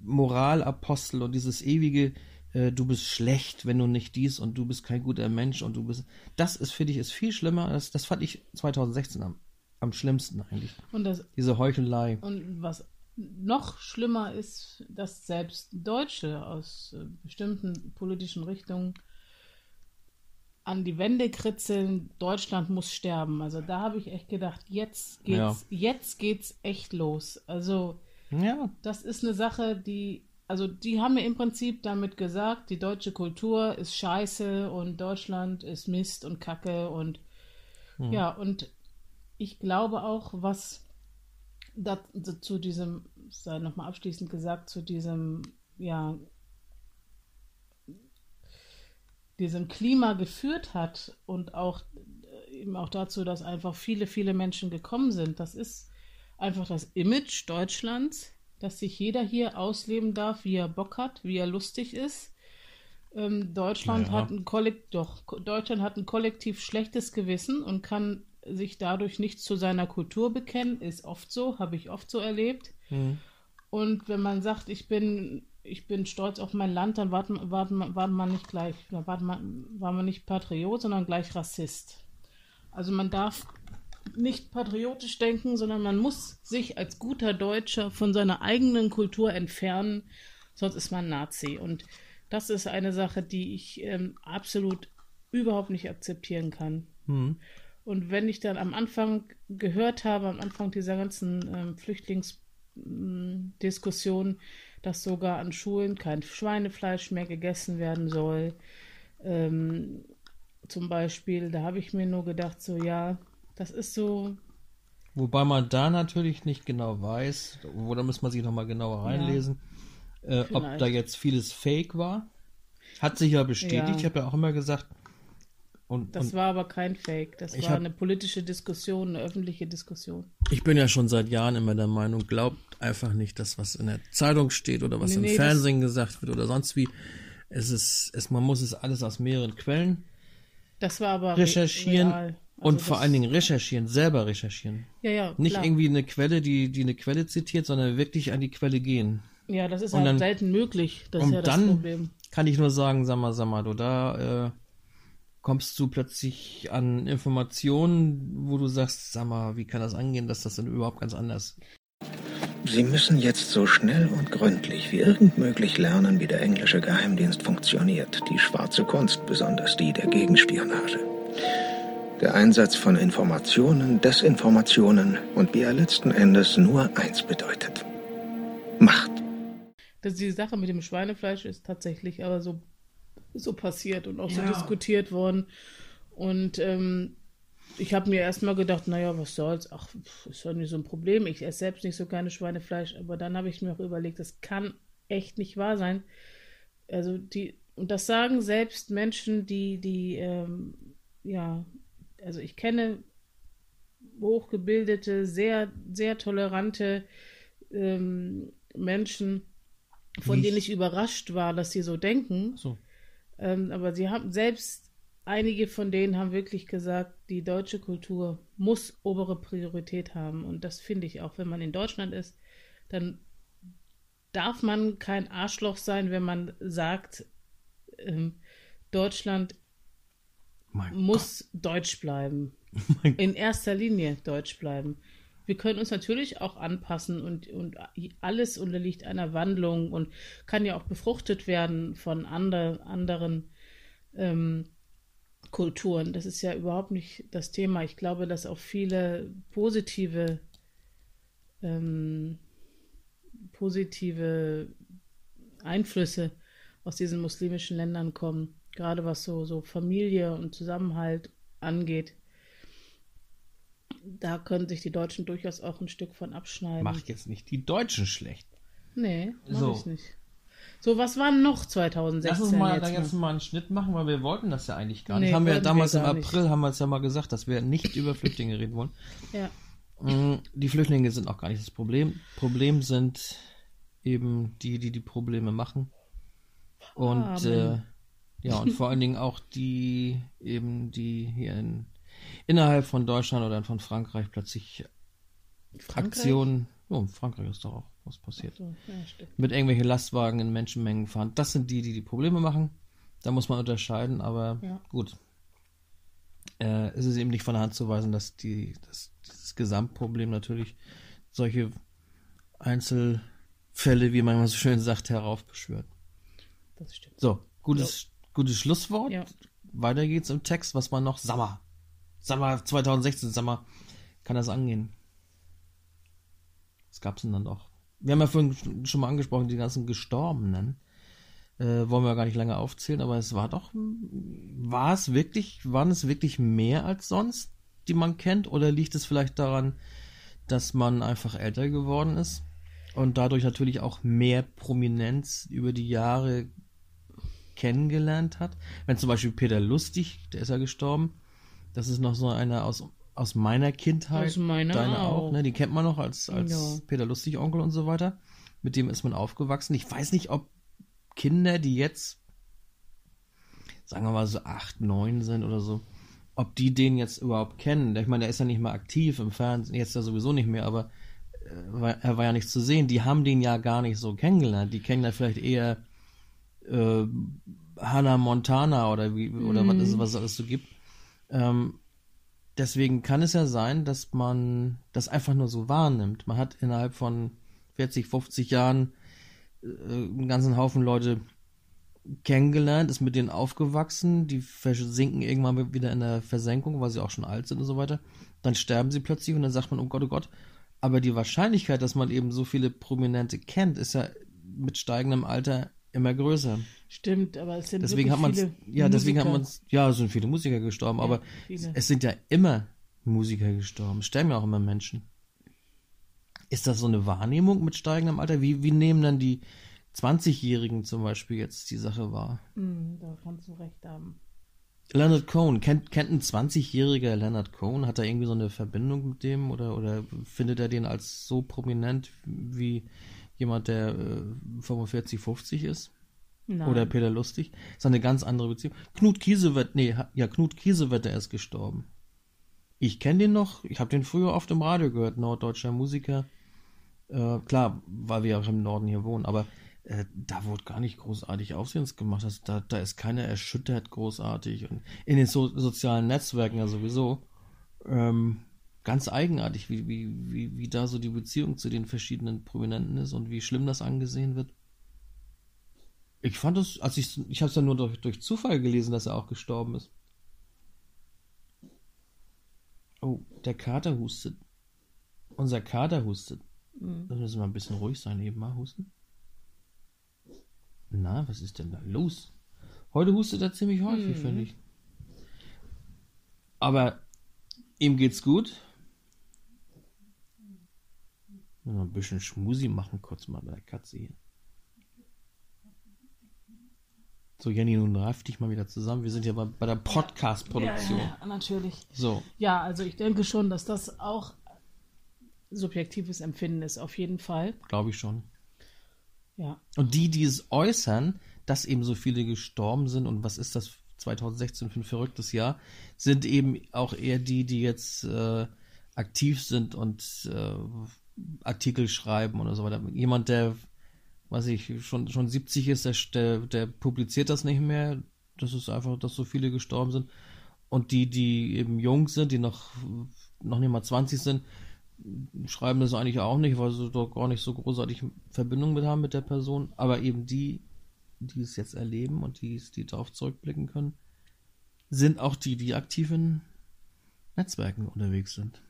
Moralapostel und dieses ewige, äh, du bist schlecht, wenn du nicht dies und du bist kein guter Mensch und du bist. Das ist, finde ich, ist viel schlimmer. Das, das fand ich 2016 am, am schlimmsten eigentlich. Und das, Diese Heuchelei. Und was noch schlimmer ist, dass selbst Deutsche aus äh, bestimmten politischen Richtungen an die Wände kritzeln, Deutschland muss sterben. Also da habe ich echt gedacht, jetzt geht's, ja. jetzt geht's echt los. Also ja. Das ist eine Sache, die, also die haben mir im Prinzip damit gesagt, die deutsche Kultur ist scheiße und Deutschland ist Mist und Kacke und mhm. ja, und ich glaube auch, was da, zu diesem, sei nochmal abschließend gesagt, zu diesem, ja, diesem Klima geführt hat und auch eben auch dazu, dass einfach viele, viele Menschen gekommen sind. Das ist einfach das Image Deutschlands, dass sich jeder hier ausleben darf, wie er Bock hat, wie er lustig ist. Ähm, Deutschland ja. hat ein Kollekt doch, Deutschland hat ein kollektiv schlechtes Gewissen und kann sich dadurch nicht zu seiner Kultur bekennen, ist oft so, habe ich oft so erlebt. Mhm. Und wenn man sagt, ich bin, ich bin stolz auf mein Land, dann war, war, war man nicht gleich, war man, war man nicht Patriot, sondern gleich Rassist. Also man darf nicht patriotisch denken, sondern man muss sich als guter Deutscher von seiner eigenen Kultur entfernen, sonst ist man Nazi. Und das ist eine Sache, die ich ähm, absolut überhaupt nicht akzeptieren kann. Mhm. Und wenn ich dann am Anfang gehört habe, am Anfang dieser ganzen ähm, Flüchtlingsdiskussion, dass sogar an Schulen kein Schweinefleisch mehr gegessen werden soll, ähm, zum Beispiel, da habe ich mir nur gedacht, so ja, das ist so. Wobei man da natürlich nicht genau weiß, wo da muss man sich nochmal genauer reinlesen, ja, äh, ob da jetzt vieles Fake war. Hat sich ja bestätigt. Ja. Ich habe ja auch immer gesagt. Und, das und war aber kein Fake. Das war hab, eine politische Diskussion, eine öffentliche Diskussion. Ich bin ja schon seit Jahren immer der Meinung, glaubt einfach nicht das, was in der Zeitung steht oder was nee, im nee, Fernsehen gesagt wird oder sonst wie. Es ist, es, man muss es alles aus mehreren Quellen das war aber recherchieren. Real. Also und vor allen Dingen recherchieren, selber recherchieren. Ja, ja. Nicht klar. irgendwie eine Quelle, die, die eine Quelle zitiert, sondern wirklich an die Quelle gehen. Ja, das ist und halt dann, selten möglich. Das und ist ja das dann Problem. kann ich nur sagen, sag mal, sag mal, du, da äh, kommst du plötzlich an Informationen, wo du sagst, sag mal, wie kann das angehen, dass das dann überhaupt ganz anders Sie müssen jetzt so schnell und gründlich wie irgend möglich lernen, wie der englische Geheimdienst funktioniert, die schwarze Kunst, besonders die der Gegenspionage. Der Einsatz von Informationen, Desinformationen und wie er letzten Endes nur eins bedeutet. Macht. dass die Sache mit dem Schweinefleisch ist tatsächlich aber so, so passiert und auch so Ja. diskutiert worden. Und ähm, ich habe mir erstmal gedacht, naja, was soll's, ach, ist doch nicht so ein Problem. Ich esse selbst nicht so gerne Schweinefleisch, aber dann habe ich mir auch überlegt, das kann echt nicht wahr sein. Also die, und das sagen selbst Menschen, die, die, ähm, ja, also ich kenne hochgebildete, sehr, sehr tolerante ähm, Menschen, von Nicht- denen ich überrascht war, dass sie so denken. So. Ähm, aber sie haben selbst einige von denen haben wirklich gesagt, die deutsche Kultur muss obere Priorität haben. Und das finde ich auch, wenn man in Deutschland ist, dann darf man kein Arschloch sein, wenn man sagt, ähm, Deutschland Mein muss deutsch bleiben. Mein In erster Linie deutsch bleiben. Wir können uns natürlich auch anpassen und, und alles unterliegt einer Wandlung und kann ja auch befruchtet werden von ander, anderen ähm, Kulturen. Das ist ja überhaupt nicht das Thema. Ich glaube, dass auch viele positive, ähm, positive Einflüsse aus diesen muslimischen Ländern kommen, gerade was so, so Familie und Zusammenhalt angeht. Da können sich die Deutschen durchaus auch ein Stück von abschneiden. Mach jetzt nicht die Deutschen schlecht. Nee, mach So. ich nicht. So, was war noch 2016 Lass uns mal jetzt da jetzt mal einen Schnitt machen, weil wir wollten das ja eigentlich gar nicht. Nee, haben wir ja wollten wir damals im gar nicht. April haben wir es ja mal gesagt, dass wir nicht über Flüchtlinge reden wollen. Ja, Mm, Die Flüchtlinge sind auch gar nicht das Problem. Problem sind eben die, die die Probleme machen. Und Amen. äh, ja, und vor allen Dingen auch die eben, die hier in, innerhalb von Deutschland oder von Frankreich plötzlich Frankreich? Aktionen, oh, in Frankreich ist doch auch was passiert, So, ja, mit irgendwelchen Lastwagen in Menschenmengen fahren. Das sind die, die die Probleme machen. Da muss man unterscheiden, aber Ja. gut. Äh, es ist eben nicht von der Hand zu weisen, dass die, dass dieses Gesamtproblem natürlich solche Einzelfälle, wie man immer so schön sagt, heraufbeschwört. Das stimmt. So, gutes, gutes Schlusswort. Ja. Weiter geht's im Text, was man noch, Sommer. Sommer 2016, Sommer, kann das angehen? Was gab's denn dann noch? Wir haben ja vorhin schon mal angesprochen, die ganzen Gestorbenen. Äh, wollen wir gar nicht lange aufzählen, aber es war doch, war es wirklich, waren es wirklich mehr als sonst, die man kennt? Oder liegt es vielleicht daran, dass man einfach älter geworden ist und dadurch natürlich auch mehr Prominenz über die Jahre kennengelernt hat? Wenn zum Beispiel Peter Lustig, der ist ja gestorben, das ist noch so einer aus, aus meiner Kindheit. Aus meiner Deine auch, auch. ne? Die kennt man noch als, als Ja. Peter Lustig Onkel und so weiter. Mit dem ist man aufgewachsen. Ich weiß nicht, ob Kinder, die jetzt, sagen wir mal so acht, neun sind oder so, ob die den jetzt überhaupt kennen. Ich meine, der ist ja nicht mehr aktiv im Fernsehen, jetzt ja sowieso nicht mehr, aber äh, er war ja nicht zu sehen. Die haben den ja gar nicht so kennengelernt. Die kennen ja vielleicht eher äh, Hannah Montana oder wie oder was, es, was es alles so gibt. Ähm, deswegen kann es ja sein, dass man das einfach nur so wahrnimmt. Man hat innerhalb von 40, 50 Jahren äh, einen ganzen Haufen Leute kennengelernt, ist mit denen aufgewachsen, die versinken irgendwann wieder in der Versenkung, weil sie auch schon alt sind und so weiter. Dann sterben sie plötzlich und dann sagt man, oh Gott, oh Gott. Aber die Wahrscheinlichkeit, dass man eben so viele Prominente kennt, ist ja mit steigendem Alter immer größer. Stimmt, aber es sind Deswegen hat viele ja, deswegen hat Musiker. man ja, es sind viele Musiker gestorben, Ja, aber viele. es sind ja immer Musiker gestorben. Es sterben ja auch immer Menschen. Ist das so eine Wahrnehmung mit steigendem Alter? Wie, wie nehmen dann die 20-Jährigen zum Beispiel jetzt die Sache wahr? Hm, da kannst du recht haben. Leonard Cohen, kennt, kennt ein 20-jähriger Leonard Cohen? Hat er irgendwie so eine Verbindung mit dem oder, oder findet er den als so prominent wie jemand, der äh, 45, 50 ist? Nein. Oder Peter Lustig. Das ist eine ganz andere Beziehung. Knut Kiesewetter, nee, ja, Knut Kiesewetter ist gestorben. Ich kenne den noch, ich habe den früher oft im Radio gehört, norddeutscher Musiker. Äh, klar, weil wir auch im Norden hier wohnen, aber äh, da wurde gar nicht großartig Aufsehens gemacht. Das, da, da ist keiner erschüttert großartig. Und in den so sozialen Netzwerken ja sowieso. Ähm, ganz eigenartig, wie, wie, wie, wie da so die Beziehung zu den verschiedenen Prominenten ist und wie schlimm das angesehen wird. Ich fand es, als ich, ich habe es ja nur durch, durch Zufall gelesen, dass er auch gestorben ist. Oh, der Kater hustet. Unser Kater hustet. Mhm. Da müssen wir ein bisschen ruhig sein, eben mal husten. Na, was ist denn da los? Heute hustet er ziemlich häufig, Mhm. finde ich. Aber ihm geht's gut. Ein bisschen Schmusi machen, kurz mal bei der Katze hier. So, Jenny, nun reif dich mal wieder zusammen. Wir sind ja bei, bei der Podcast-Produktion. Ja, ja, natürlich. So, Ja, also ich denke schon, dass das auch subjektives Empfinden ist, auf jeden Fall. glaube ich schon. Ja. Und die, die es äußern, dass eben so viele gestorben sind und was ist das 2016 für ein verrücktes Jahr, sind eben auch eher die, die jetzt äh, aktiv sind und äh, Artikel schreiben oder so weiter. Jemand, der, weiß ich, schon, schon 70 ist, der, der, der publiziert das nicht mehr. Das ist einfach, dass so viele gestorben sind. Und die, die eben jung sind, die noch, noch nicht mal 20 sind, schreiben das eigentlich auch nicht, weil sie doch gar nicht so großartig Verbindung mit haben mit der Person. Aber eben die, die es jetzt erleben und die, die darauf zurückblicken können, sind auch die, die aktiv in Netzwerken unterwegs sind.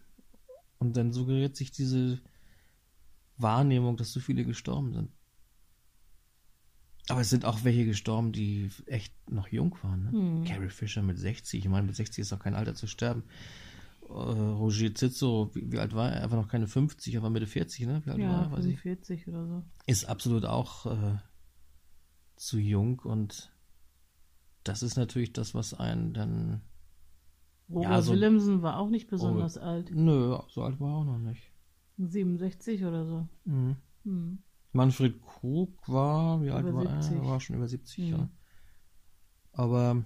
Und dann suggeriert sich diese Wahrnehmung, dass so viele gestorben sind. Aber es sind auch welche gestorben, die echt noch jung waren. Ne? Hm. Carrie Fisher mit 60. Ich meine, mit 60 ist auch kein Alter zu sterben. Äh, Roger Cicero, wie, wie alt war er? Einfach noch keine 50, aber Mitte 40, ne? Wie alt war Ja, er? Weiß ich. 45 oder so. Ist absolut auch äh, zu jung und das ist natürlich das, was einen dann. Robert Ja, so- Willemsen war auch nicht besonders Oh. alt. Nö, so alt war er auch noch nicht. 67 oder so. Mhm. Hm. Manfred Krug war, wie alt Über war 70. er? War schon über 70, Mhm. ja. Aber,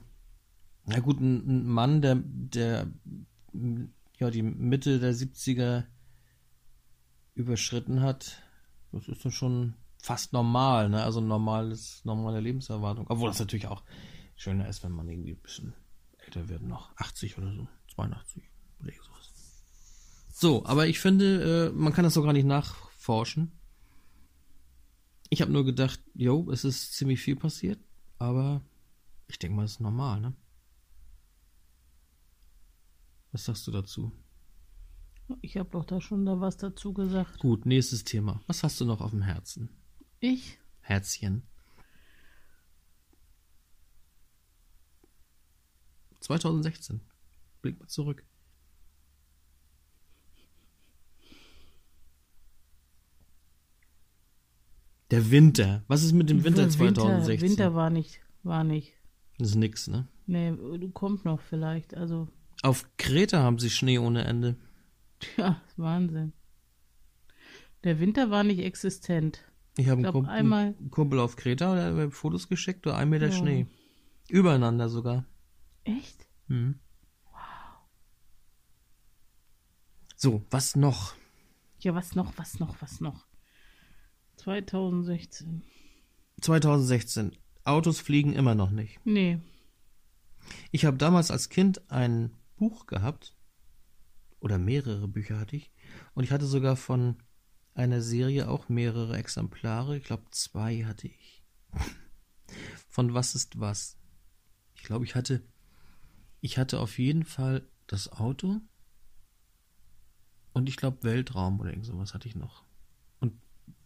na gut, ein, ein Mann, der, der ja die Mitte der 70er überschritten hat, das ist dann schon fast normal, ne? Also normales, normale Lebenserwartung. Obwohl das natürlich auch schöner ist, wenn man irgendwie ein bisschen älter wird, noch 80 oder so, 82 oder sowas. So, aber ich finde, äh, man kann das so gar nicht nachforschen. Ich habe nur gedacht, jo, es ist ziemlich viel passiert, aber ich denke mal, das ist normal, ne? Was sagst du dazu? Ich habe doch da schon da was dazu gesagt. Gut, nächstes Thema. Was hast du noch auf dem Herzen? Ich? Herzchen. 2016. Blick mal zurück. Der Winter. Was ist mit dem Winter 2016? Winter war nicht, war nicht. Das ist nix, ne? Nee, kommt noch vielleicht. Also, Auf Kreta haben sie Schnee ohne Ende. ja, ist Wahnsinn. Der Winter war nicht existent. Ich habe einen, einmal- einen Kumpel auf Kreta, der hat mir Fotos geschickt, da ein Meter Ja. Schnee. Übereinander sogar. Echt? Mhm. So, was noch? Ja, was noch, was noch, was noch? 2016. 2016. Autos fliegen immer noch nicht. Nee. Ich habe damals als Kind ein Buch gehabt, oder mehrere Bücher hatte ich, und ich hatte sogar von einer Serie auch mehrere Exemplare. Ich glaube, zwei hatte ich. Von Was ist was? Ich glaube, ich hatte, ich hatte auf jeden Fall das Auto und ich glaube Weltraum oder irgend sowas hatte ich noch.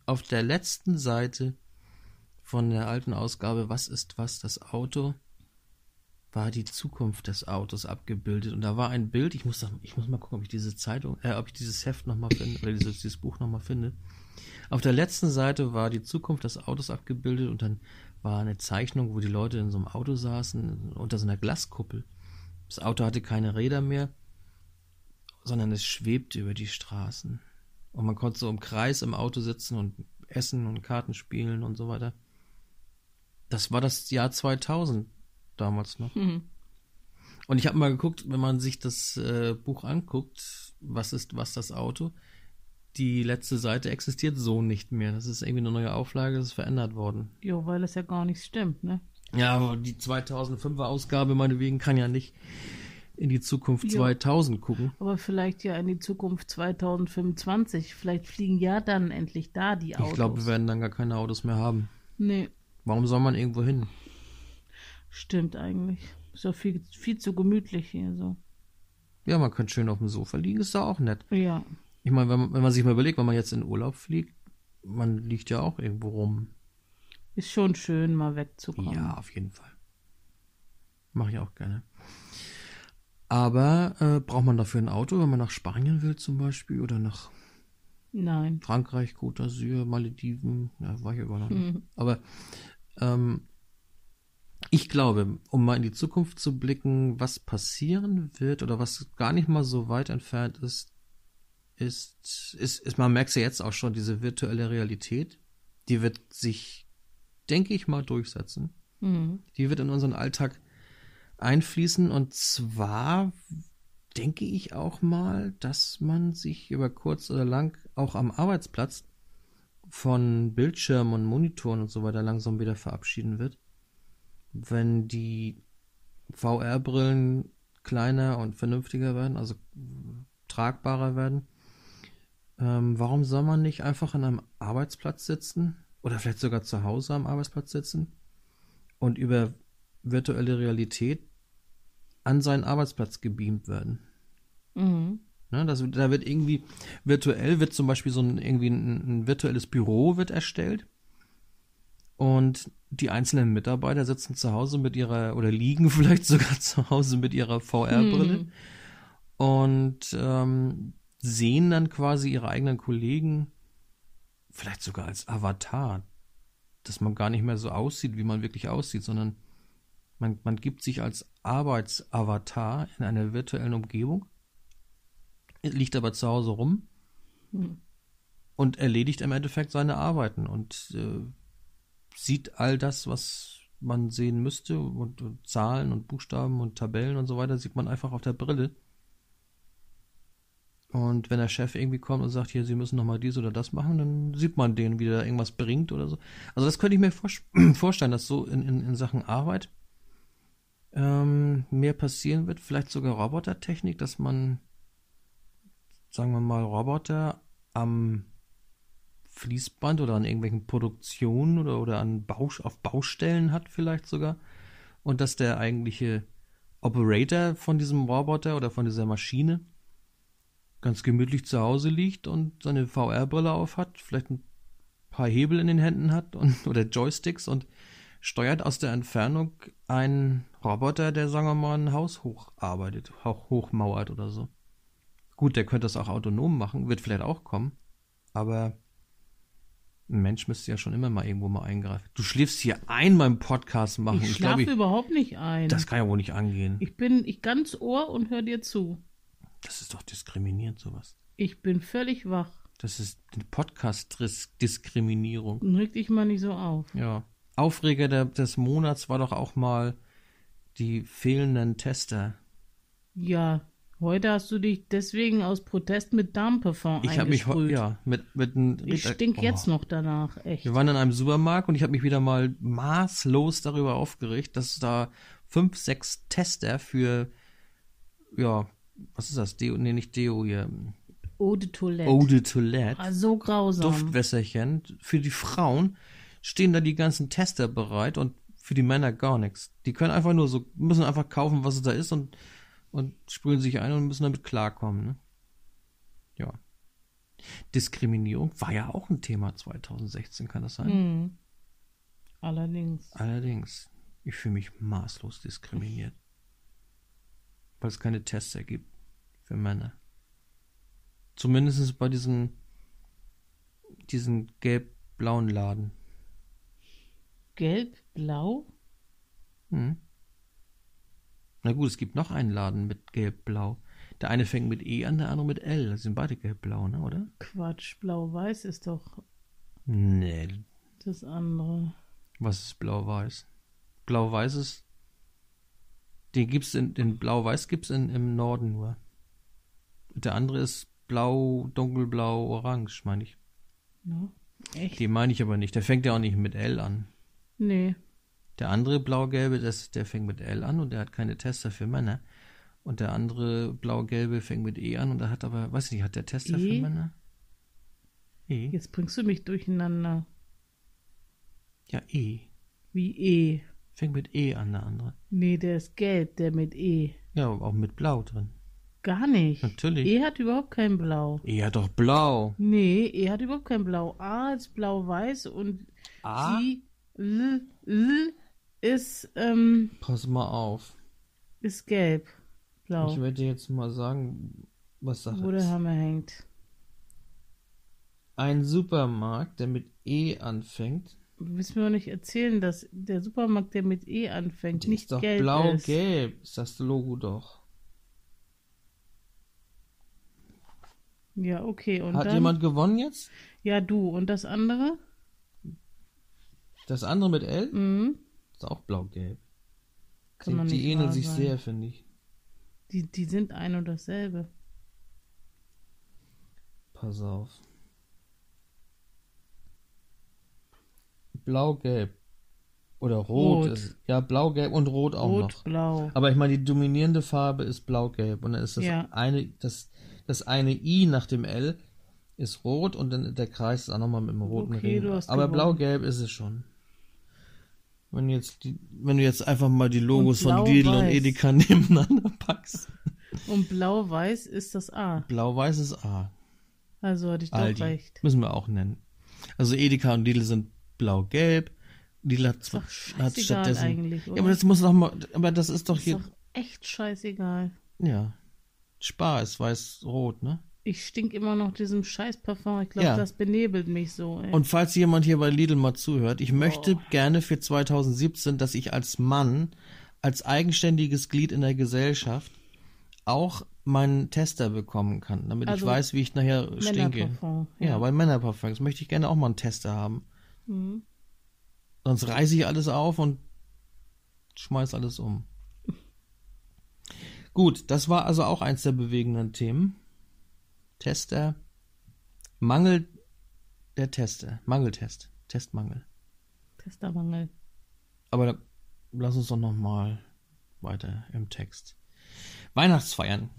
Auf der letzten Seite von der alten Ausgabe Was ist was das Auto war die Zukunft des Autos abgebildet und da war ein Bild, ich muss, ich muss mal gucken, ob ich diese Zeitung, äh, ob ich dieses Heft nochmal finde oder dieses, dieses Buch nochmal finde. Auf der letzten Seite war die Zukunft des Autos abgebildet und dann war eine Zeichnung, wo die Leute in so einem Auto saßen, unter so einer Glaskuppel. Das Auto hatte keine Räder mehr, sondern es schwebte über die Straßen. Und man konnte so im Kreis im Auto sitzen und essen und Karten spielen und so weiter. Das war das Jahr 2000 damals noch. Hm. Und ich habe mal geguckt, wenn man sich das äh, Buch anguckt, was ist was das Auto? Die letzte Seite existiert so nicht mehr. Das ist irgendwie eine neue Auflage, das ist verändert worden. Jo, weil es ja gar nicht stimmt, ne? Ja, aber die 2005er Ausgabe meinetwegen kann ja nicht in die Zukunft Jo. 2000 gucken. Aber vielleicht ja in die Zukunft 2025. Vielleicht fliegen ja dann endlich da die Autos. Ich glaube, wir werden dann gar keine Autos mehr haben. Nee, Warum soll man irgendwo hin? stimmt eigentlich. Ist doch viel, viel zu gemütlich hier so. Ja, man könnte schön auf dem Sofa liegen, ist doch auch nett. Ja. Ich meine, wenn, man- wenn man sich mal überlegt, wenn man jetzt in Urlaub fliegt, man liegt ja auch irgendwo rum. Ist schon schön, mal wegzukommen. Ja, auf jeden Fall. Mache ich auch gerne. Aber äh, braucht man dafür ein Auto, wenn man nach Spanien will zum Beispiel oder nach Nein. Frankreich, Côte d'Azur, Malediven? Ja, war ich aber noch nicht. Mhm. Aber ähm, ich glaube, um mal in die Zukunft zu blicken, was passieren wird oder was gar nicht mal so weit entfernt ist, ist, ist, ist man merkt ja jetzt auch schon, diese virtuelle Realität, die wird sich, denke ich mal, durchsetzen. Mhm. Die wird in unseren Alltag einfließen und zwar denke ich auch mal, dass man sich über kurz oder lang auch am Arbeitsplatz von Bildschirmen und Monitoren und so weiter langsam wieder verabschieden wird. Wenn die VR-Brillen kleiner und vernünftiger werden, also tragbarer werden, ähm, warum soll man nicht einfach an einem Arbeitsplatz sitzen oder vielleicht sogar zu Hause am Arbeitsplatz sitzen und über virtuelle Realität an seinen Arbeitsplatz gebeamt werden? Mhm. Ne, das, da wird irgendwie virtuell wird zum Beispiel so ein irgendwie ein, ein virtuelles Büro wird erstellt und die einzelnen Mitarbeiter sitzen zu Hause mit ihrer oder liegen vielleicht sogar zu Hause mit ihrer VR-Brille Mhm. und ähm, sehen dann quasi ihre eigenen Kollegen vielleicht sogar als Avatar, dass man gar nicht mehr so aussieht, wie man wirklich aussieht, sondern man, man gibt sich als Arbeitsavatar in einer virtuellen Umgebung liegt aber zu Hause rum Hm. und erledigt im Endeffekt seine Arbeiten und äh, sieht all das, was man sehen müsste und, und Zahlen und Buchstaben und Tabellen und so weiter, sieht man einfach auf der Brille. Und wenn der Chef irgendwie kommt und sagt, hier, Sie müssen nochmal dies oder das machen, dann sieht man den, wie der irgendwas bringt oder so. Also das könnte ich mir vor vorstellen, dass so in, in, in Sachen Arbeit ähm, mehr passieren wird. Vielleicht sogar Robotertechnik, dass man sagen wir mal, Roboter am Fließband oder an irgendwelchen Produktionen oder, oder an Baus auf Baustellen hat vielleicht sogar. Und dass der eigentliche Operator von diesem Roboter oder von dieser Maschine ganz gemütlich zu Hause liegt und seine VR-Brille auf hat, vielleicht ein paar Hebel in den Händen hat und, oder Joysticks und steuert aus der Entfernung einen Roboter, der, sagen wir mal, ein Haus hocharbeitet, hoch, hochmauert oder so. Gut, der könnte das auch autonom machen, wird vielleicht auch kommen, aber ein Mensch müsste ja schon immer mal irgendwo mal eingreifen. Du schläfst hier ein beim Podcast machen. Ich Ich, schlafe glaube, ich, überhaupt nicht ein. das kann ja wohl nicht angehen. ich bin ich ganz Ohr und höre dir zu. Das ist doch diskriminierend, sowas. Ich bin völlig wach. Das ist Podcast-Diskriminierung. Reg dich mal nicht so auf. Ja. Aufreger der, des Monats war doch auch mal die fehlenden Tester. Ja, heute hast du dich deswegen aus Protest mit Darmparfum Ich habe mich heu- eingesprüht. ja mit mit einem Ich stink jetzt noch danach, echt. Wir waren in einem Supermarkt und ich habe mich wieder mal maßlos darüber aufgeregt, dass da fünf, sechs Tester für, ja, was ist das? Deo, nee, nicht Deo hier. Eau de Toilette. Eau de Toilette, Ah, so grausam. Duftwässerchen. Für die Frauen stehen da die ganzen Tester bereit und für die Männer gar nichts. Die können einfach nur so, müssen einfach kaufen, was es da ist und, und sprühen sich ein und müssen damit klarkommen. Ne? Ja. Diskriminierung war ja auch ein Thema 2016, kann das sein? Hm. Allerdings. Allerdings, ich fühle mich maßlos diskriminiert. Weil es keine Tests gibt für Männer. Zumindest bei diesen, diesen gelb-blauen Laden. Gelb, blau? Hm. Na gut, es gibt noch einen Laden mit gelb-blau. Der eine fängt mit E an, der andere mit L. Das sind beide gelb-blau, ne, oder? Quatsch, blau-weiß ist doch Nee, das andere. Was ist blau-weiß? Blau-weiß ist. Den gibt's in, den blau-weiß gibt's in, im Norden nur. Der andere ist blau, dunkelblau, orange, meine ich. Ne? Echt? Den meine ich aber nicht. Der fängt ja auch nicht mit L an. Nee. Der andere blau-gelbe, der fängt mit L an und der hat keine Tester für Männer. Und der andere blau-gelbe fängt mit E an und der hat aber, weiß ich nicht, hat der Tester E? für Männer? E? Jetzt bringst du mich durcheinander. Ja, E. Wie E. Fängt mit E an, der andere. Nee, der ist gelb, der mit E. Ja, auch mit Blau drin. Gar nicht. Natürlich. E hat überhaupt kein Blau. E hat doch Blau. Nee, E hat überhaupt kein Blau. A ist blau-weiß und A? sie L, L ist, ähm, Pass mal auf. ist gelb. Blau. Ich werde dir jetzt mal sagen, was Sache Wo der ist. Hammer hängt. Ein Supermarkt, der mit E anfängt, Du willst mir doch nicht erzählen, dass der Supermarkt, der mit E anfängt, der nicht ist doch gelb ist. blau-gelb, ist das Logo doch. Ja, okay. Und Hat dann? jemand gewonnen jetzt? Ja, du. Und das andere? Das andere mit L Mhm. Ist auch blau-gelb. Die, die ähneln sich sein. sehr, finde ich. Die, die sind ein und dasselbe. Pass auf. Blau-gelb. Oder rot. Rot. Ist, ja, blau-gelb und rot auch Rot, noch. blau. Aber ich meine, die dominierende Farbe ist blau-gelb. Und dann ist das Ja. eine, das, das eine I nach dem L ist rot und dann der Kreis ist auch nochmal mit dem roten Okay, Ring. Aber blau-gelb ist es schon. Wenn du jetzt die, wenn du jetzt einfach mal die Logos von Lidl und. Edeka nebeneinander packst. Und blau-weiß ist das A. Blau-weiß ist A. Also hatte ich doch Aldi. recht. Müssen wir auch nennen. Also Edeka und Lidl sind blau-gelb. Lidl hat, zwar- hat stattdessen. eigentlich, ja, oder? aber das muss doch mal. Aber das ist doch Ist hier. doch echt scheißegal. Ja. Spar ist weiß-rot, ne? Ich stink immer noch diesem Scheiß-Parfum. Ich glaube, Ja. das benebelt mich so. Ey. Und falls jemand hier bei Lidl mal zuhört, ich möchte Oh. gerne für 2017, dass ich als Mann, als eigenständiges Glied in der Gesellschaft auch meinen Tester bekommen kann, damit ich Also weiß, wie ich nachher stinke. Männerparfum. Ja, bei Männerparfums möchte ich gerne auch mal einen Tester haben. Mhm. Sonst reiße ich alles auf und schmeiß alles um. Gut, das war also auch eins der bewegenden Themen. Tester. Mangel der Tester. Mangeltest. Testmangel. Testermangel. Aber da, lass uns doch noch mal weiter im Text. Weihnachtsfeiern.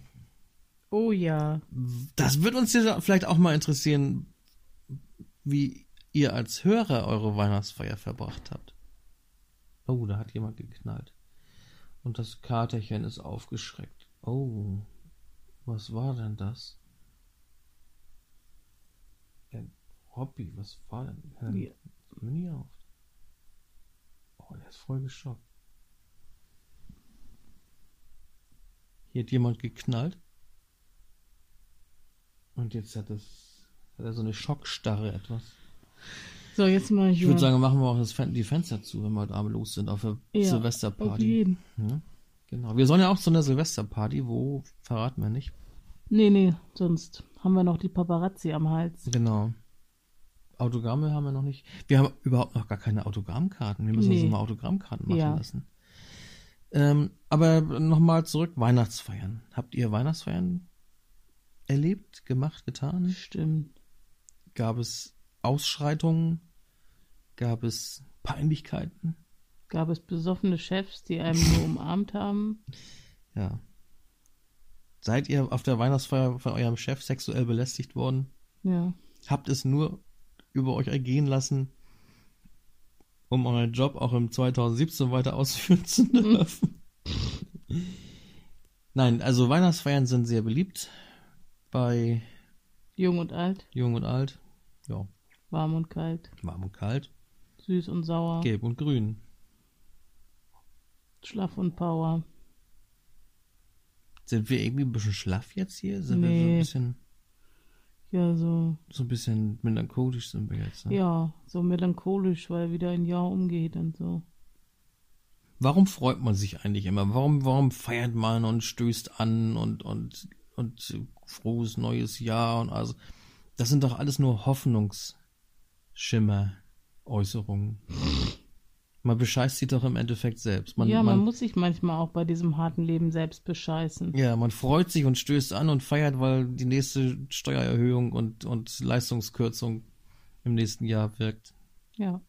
Oh ja. Das wird uns ja vielleicht auch mal interessieren, wie ihr als Hörer eure Weihnachtsfeier verbracht habt. Oh, da hat jemand geknallt. Und das Katerchen ist aufgeschreckt. Oh, was war denn das? Ja, Hobby, was war denn? Hör Ja. nie auf. Oh, der ist voll geschockt. Hier hat jemand geknallt. Und jetzt hat es hat er so eine Schockstarre etwas. So, jetzt mal Ich hier. würde sagen, machen wir auch das die Fenster zu, wenn wir heute Abend los sind auf der ja, Auf Silvesterparty. jeden. Ja, genau. Wir sollen ja auch zu einer Silvesterparty, wo verraten wir nicht. Nee, nee, sonst haben wir noch die Paparazzi am Hals. Genau. Autogramme haben wir noch nicht. Wir haben überhaupt noch gar keine Autogrammkarten. Wir müssen uns Nee. mal Autogrammkarten machen Ja. lassen. Ähm, aber nochmal zurück, Weihnachtsfeiern. Habt ihr Weihnachtsfeiern erlebt, gemacht, getan? Stimmt. Gab es Ausschreitungen? Gab es Peinlichkeiten? Gab es besoffene Chefs, die einem nur umarmt haben? Ja. Seid ihr auf der Weihnachtsfeier von eurem Chef sexuell belästigt worden? Ja. Habt es nur über euch ergehen lassen, um euren Job auch im 2017 weiter ausführen zu dürfen? Nein, also Weihnachtsfeiern sind sehr beliebt bei Jung und alt, Jung und Alt. Ja, warm und kalt, warm und kalt, süß und sauer, gelb und grün. schlaff und power. Sind wir irgendwie ein bisschen schlaff jetzt hier? Sind wir so ein Nee. bisschen, Ja, so, so ein bisschen melancholisch sind wir jetzt? Ne? ja, so melancholisch, weil wieder ein Jahr umgeht und so. Warum freut man sich eigentlich immer? Warum, warum feiert man und stößt an und, und, und frohes neues Jahr und also, das sind doch alles nur Hoffnungsschimmer, Äußerungen. Man bescheißt sich doch im Endeffekt selbst. Man, ja, man, man, muss sich manchmal auch bei diesem harten Leben selbst bescheißen. ja, man freut sich und stößt an und feiert, weil die nächste Steuererhöhung und, und Leistungskürzung im nächsten Jahr wirkt. Ja.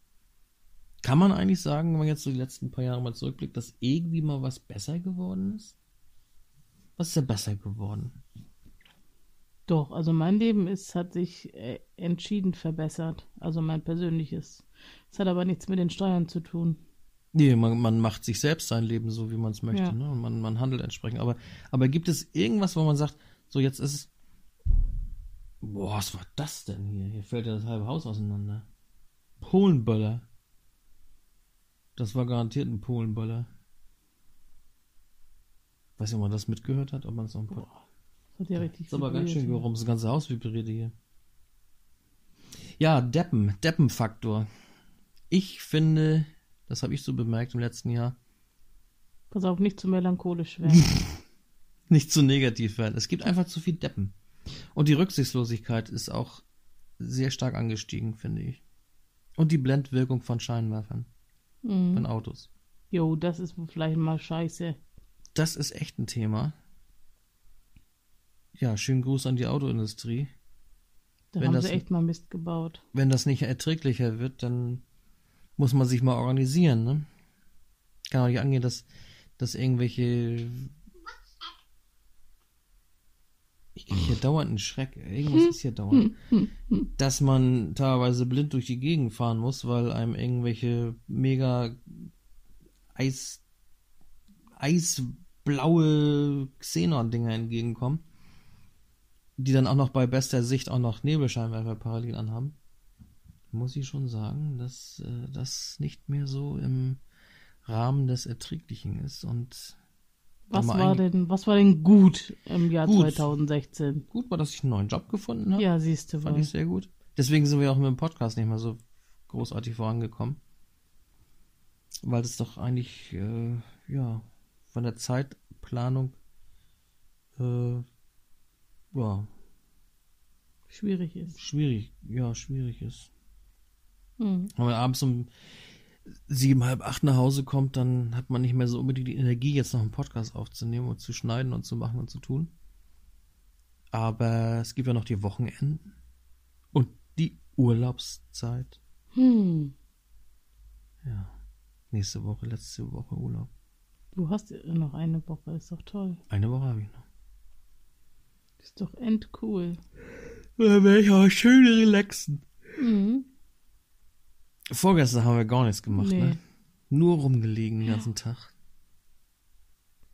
Kann man eigentlich sagen, wenn man jetzt so die letzten paar Jahre mal zurückblickt, dass irgendwie mal was besser geworden ist? Was ist denn besser geworden? Doch, also mein Leben ist, hat sich äh, entschieden verbessert. Also mein persönliches. Es hat aber nichts mit den Steuern zu tun. Nee, man, man macht sich selbst sein Leben so, wie man es möchte. Ja. Ne? Und man, man handelt entsprechend. Aber, aber gibt es irgendwas, wo man sagt, so jetzt ist es. Boah, was war das denn hier? Hier fällt ja das halbe Haus auseinander. Polenböller. Das war garantiert ein Polenballer. Weiß nicht, ob man das mitgehört hat, ob man es noch ein. Boah, hat ja richtig ist aber ganz schön warum das ganze Haus vibriert hier. Ja, Deppen, Deppenfaktor. Ich finde, das habe ich so bemerkt im letzten Jahr, Pass auf, nicht zu melancholisch werden. nicht zu negativ werden. Es gibt einfach zu viel Deppen. Und die Rücksichtslosigkeit ist auch sehr stark angestiegen, finde ich. Und die Blendwirkung von Scheinwerfern, Mhm. von Autos. Jo, das ist vielleicht mal scheiße. Das ist echt ein Thema. Ja, schönen Gruß an die Autoindustrie. Da Wenn haben das- sie echt mal Mist gebaut. Wenn das nicht erträglicher wird, dann muss man sich mal organisieren, ne? Kann auch nicht angehen, dass, dass irgendwelche. Ich kriege hier dauernd einen Schreck. Irgendwas ist hier dauernd. Dass man teilweise blind durch die Gegend fahren muss, weil einem irgendwelche mega Eis, eisblaue Xenon-Dinger entgegenkommen, die dann auch noch bei bester Sicht auch noch Nebelscheinwerfer parallel anhaben muss ich schon sagen, dass äh, das nicht mehr so im Rahmen des Erträglichen ist. Und Was war denn, was war denn gut im Jahr Gut. 2016? gut war, dass ich einen neuen Job gefunden habe. Ja, siehst du Fand wohl. ich sehr gut. Deswegen sind wir auch mit dem Podcast nicht mehr so großartig vorangekommen. Weil es doch eigentlich, äh, ja, von der Zeitplanung, äh, ja, Schwierig ist. schwierig, ja, schwierig ist. Hm. Wenn man abends um sieben, halb acht nach Hause kommt, dann hat man nicht mehr so unbedingt die Energie, jetzt noch einen Podcast aufzunehmen und zu schneiden und zu machen und zu tun. Aber es gibt ja noch die Wochenenden und die Urlaubszeit. Hm. Ja. Nächste Woche, letzte Woche Urlaub. Du hast noch eine Woche, ist doch toll. Eine Woche habe ich noch. Ist doch endcool. Da werde ich auch schön relaxen. Mhm. Vorgestern haben wir gar nichts gemacht, Nee. ne? Nur rumgelegen den ganzen Tag.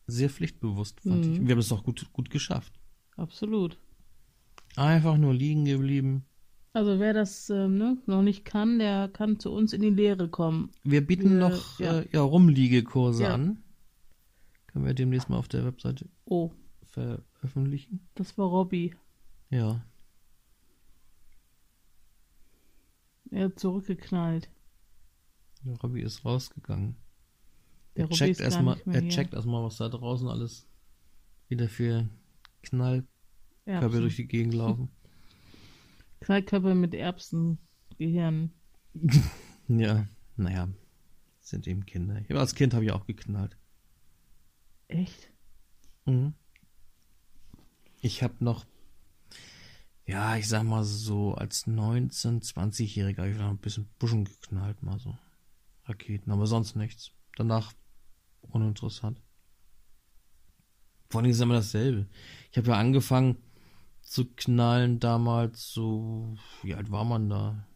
Sehr pflichtbewusst, fand Mhm. ich. Wir haben es doch gut, gut geschafft. Absolut. Einfach nur liegen geblieben. Also wer das ähm, ne, noch nicht kann, der kann zu uns in die Lehre kommen. Wir bieten Wir- noch ja. Äh, ja, Rumliegekurse Ja. an. Können wir demnächst mal auf der Webseite Oh, veröffentlichen. das war Robby. Ja. Er hat zurückgeknallt. Der Robby ist rausgegangen. Der er checkt erstmal, er hier. checkt erstmal, was da draußen alles wieder für Knallkörper Erbsen. durch die Gegend laufen. Knallkörper mit Erbsengehirn. ja, naja, sind eben Kinder. Ich, als Kind habe ich auch geknallt. Echt? Mhm. Ich habe noch, ja, ich sag mal so, als 19-, 20-Jähriger habe ich noch ein bisschen Buschen geknallt, mal so. Raketen, aber sonst nichts. Danach uninteressant. Vor allem ist immer dasselbe. Ich habe ja angefangen zu knallen damals so, wie alt war man da?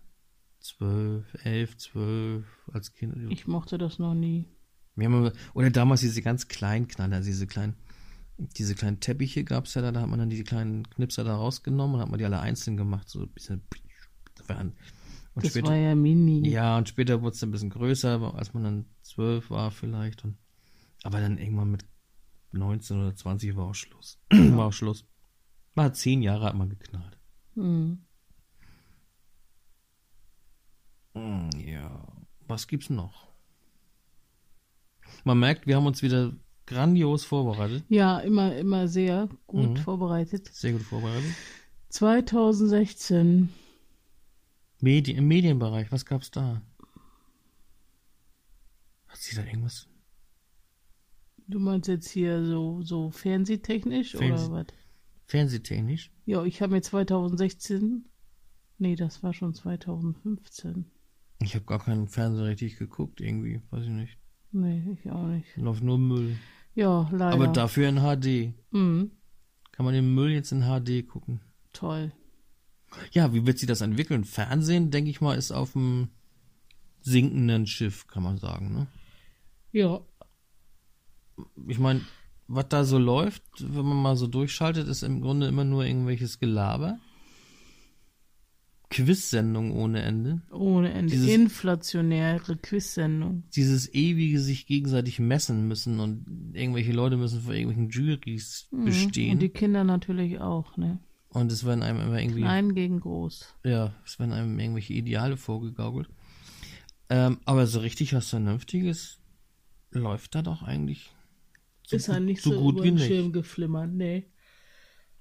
Zwölf, elf, zwölf, als Kind. Ich mochte das noch nie. Wir haben oder damals diese ganz kleinen Knaller, also diese kleinen, diese kleinen Teppiche gab es ja da, da hat man dann die kleinen Knipser da rausgenommen und hat man die alle einzeln gemacht, so ein bisschen. Das war dann, und Das später, war ja mini. ja, und später wurde es ein bisschen größer, als man dann zwölf war vielleicht. Und, aber dann irgendwann mit 19 oder 20 war auch Schluss. war auch Schluss. Man hat zehn Jahre hat man geknallt. Hm. Hm, Ja, was gibt's noch? Man merkt, wir haben uns wieder grandios vorbereitet. Ja, immer, immer sehr gut Mhm. vorbereitet. Sehr gut vorbereitet. 2016. Medien, Im Medienbereich, was gab's da? Hat sie da irgendwas? Du meinst jetzt hier so, so fernsehtechnisch Fernseh- oder was? Fernsehtechnisch? Ja, ich habe mir 2016. Nee, das war schon 2015. Ich habe gar keinen Fernseher richtig geguckt, irgendwie, weiß ich nicht. Nee, ich auch nicht. Läuft nur Müll. Ja, leider. Aber dafür in HD. Mhm, Kann man den Müll jetzt in HD gucken? toll. Ja, wie wird sich das entwickeln? Fernsehen, denke ich mal, ist auf dem sinkenden Schiff, kann man sagen, ne? Ja, Ich meine, was da so läuft, wenn man mal so durchschaltet, ist im Grunde immer nur irgendwelches Gelaber. Quiz-Sendungen ohne Ende. Ohne Ende. Dieses- Inflationäre Quiz-Sendung. Dieses ewige sich gegenseitig messen müssen und irgendwelche Leute müssen vor irgendwelchen Juries Mhm. bestehen. Und die Kinder natürlich auch, ne? Und es werden einem immer irgendwie, Klein gegen groß. ja, es werden einem irgendwelche Ideale vorgegaukelt. Ähm, aber so richtig was Vernünftiges läuft da doch eigentlich so, Ist halt nicht so so, gut über wie den nicht. Schirm geflimmert, nee.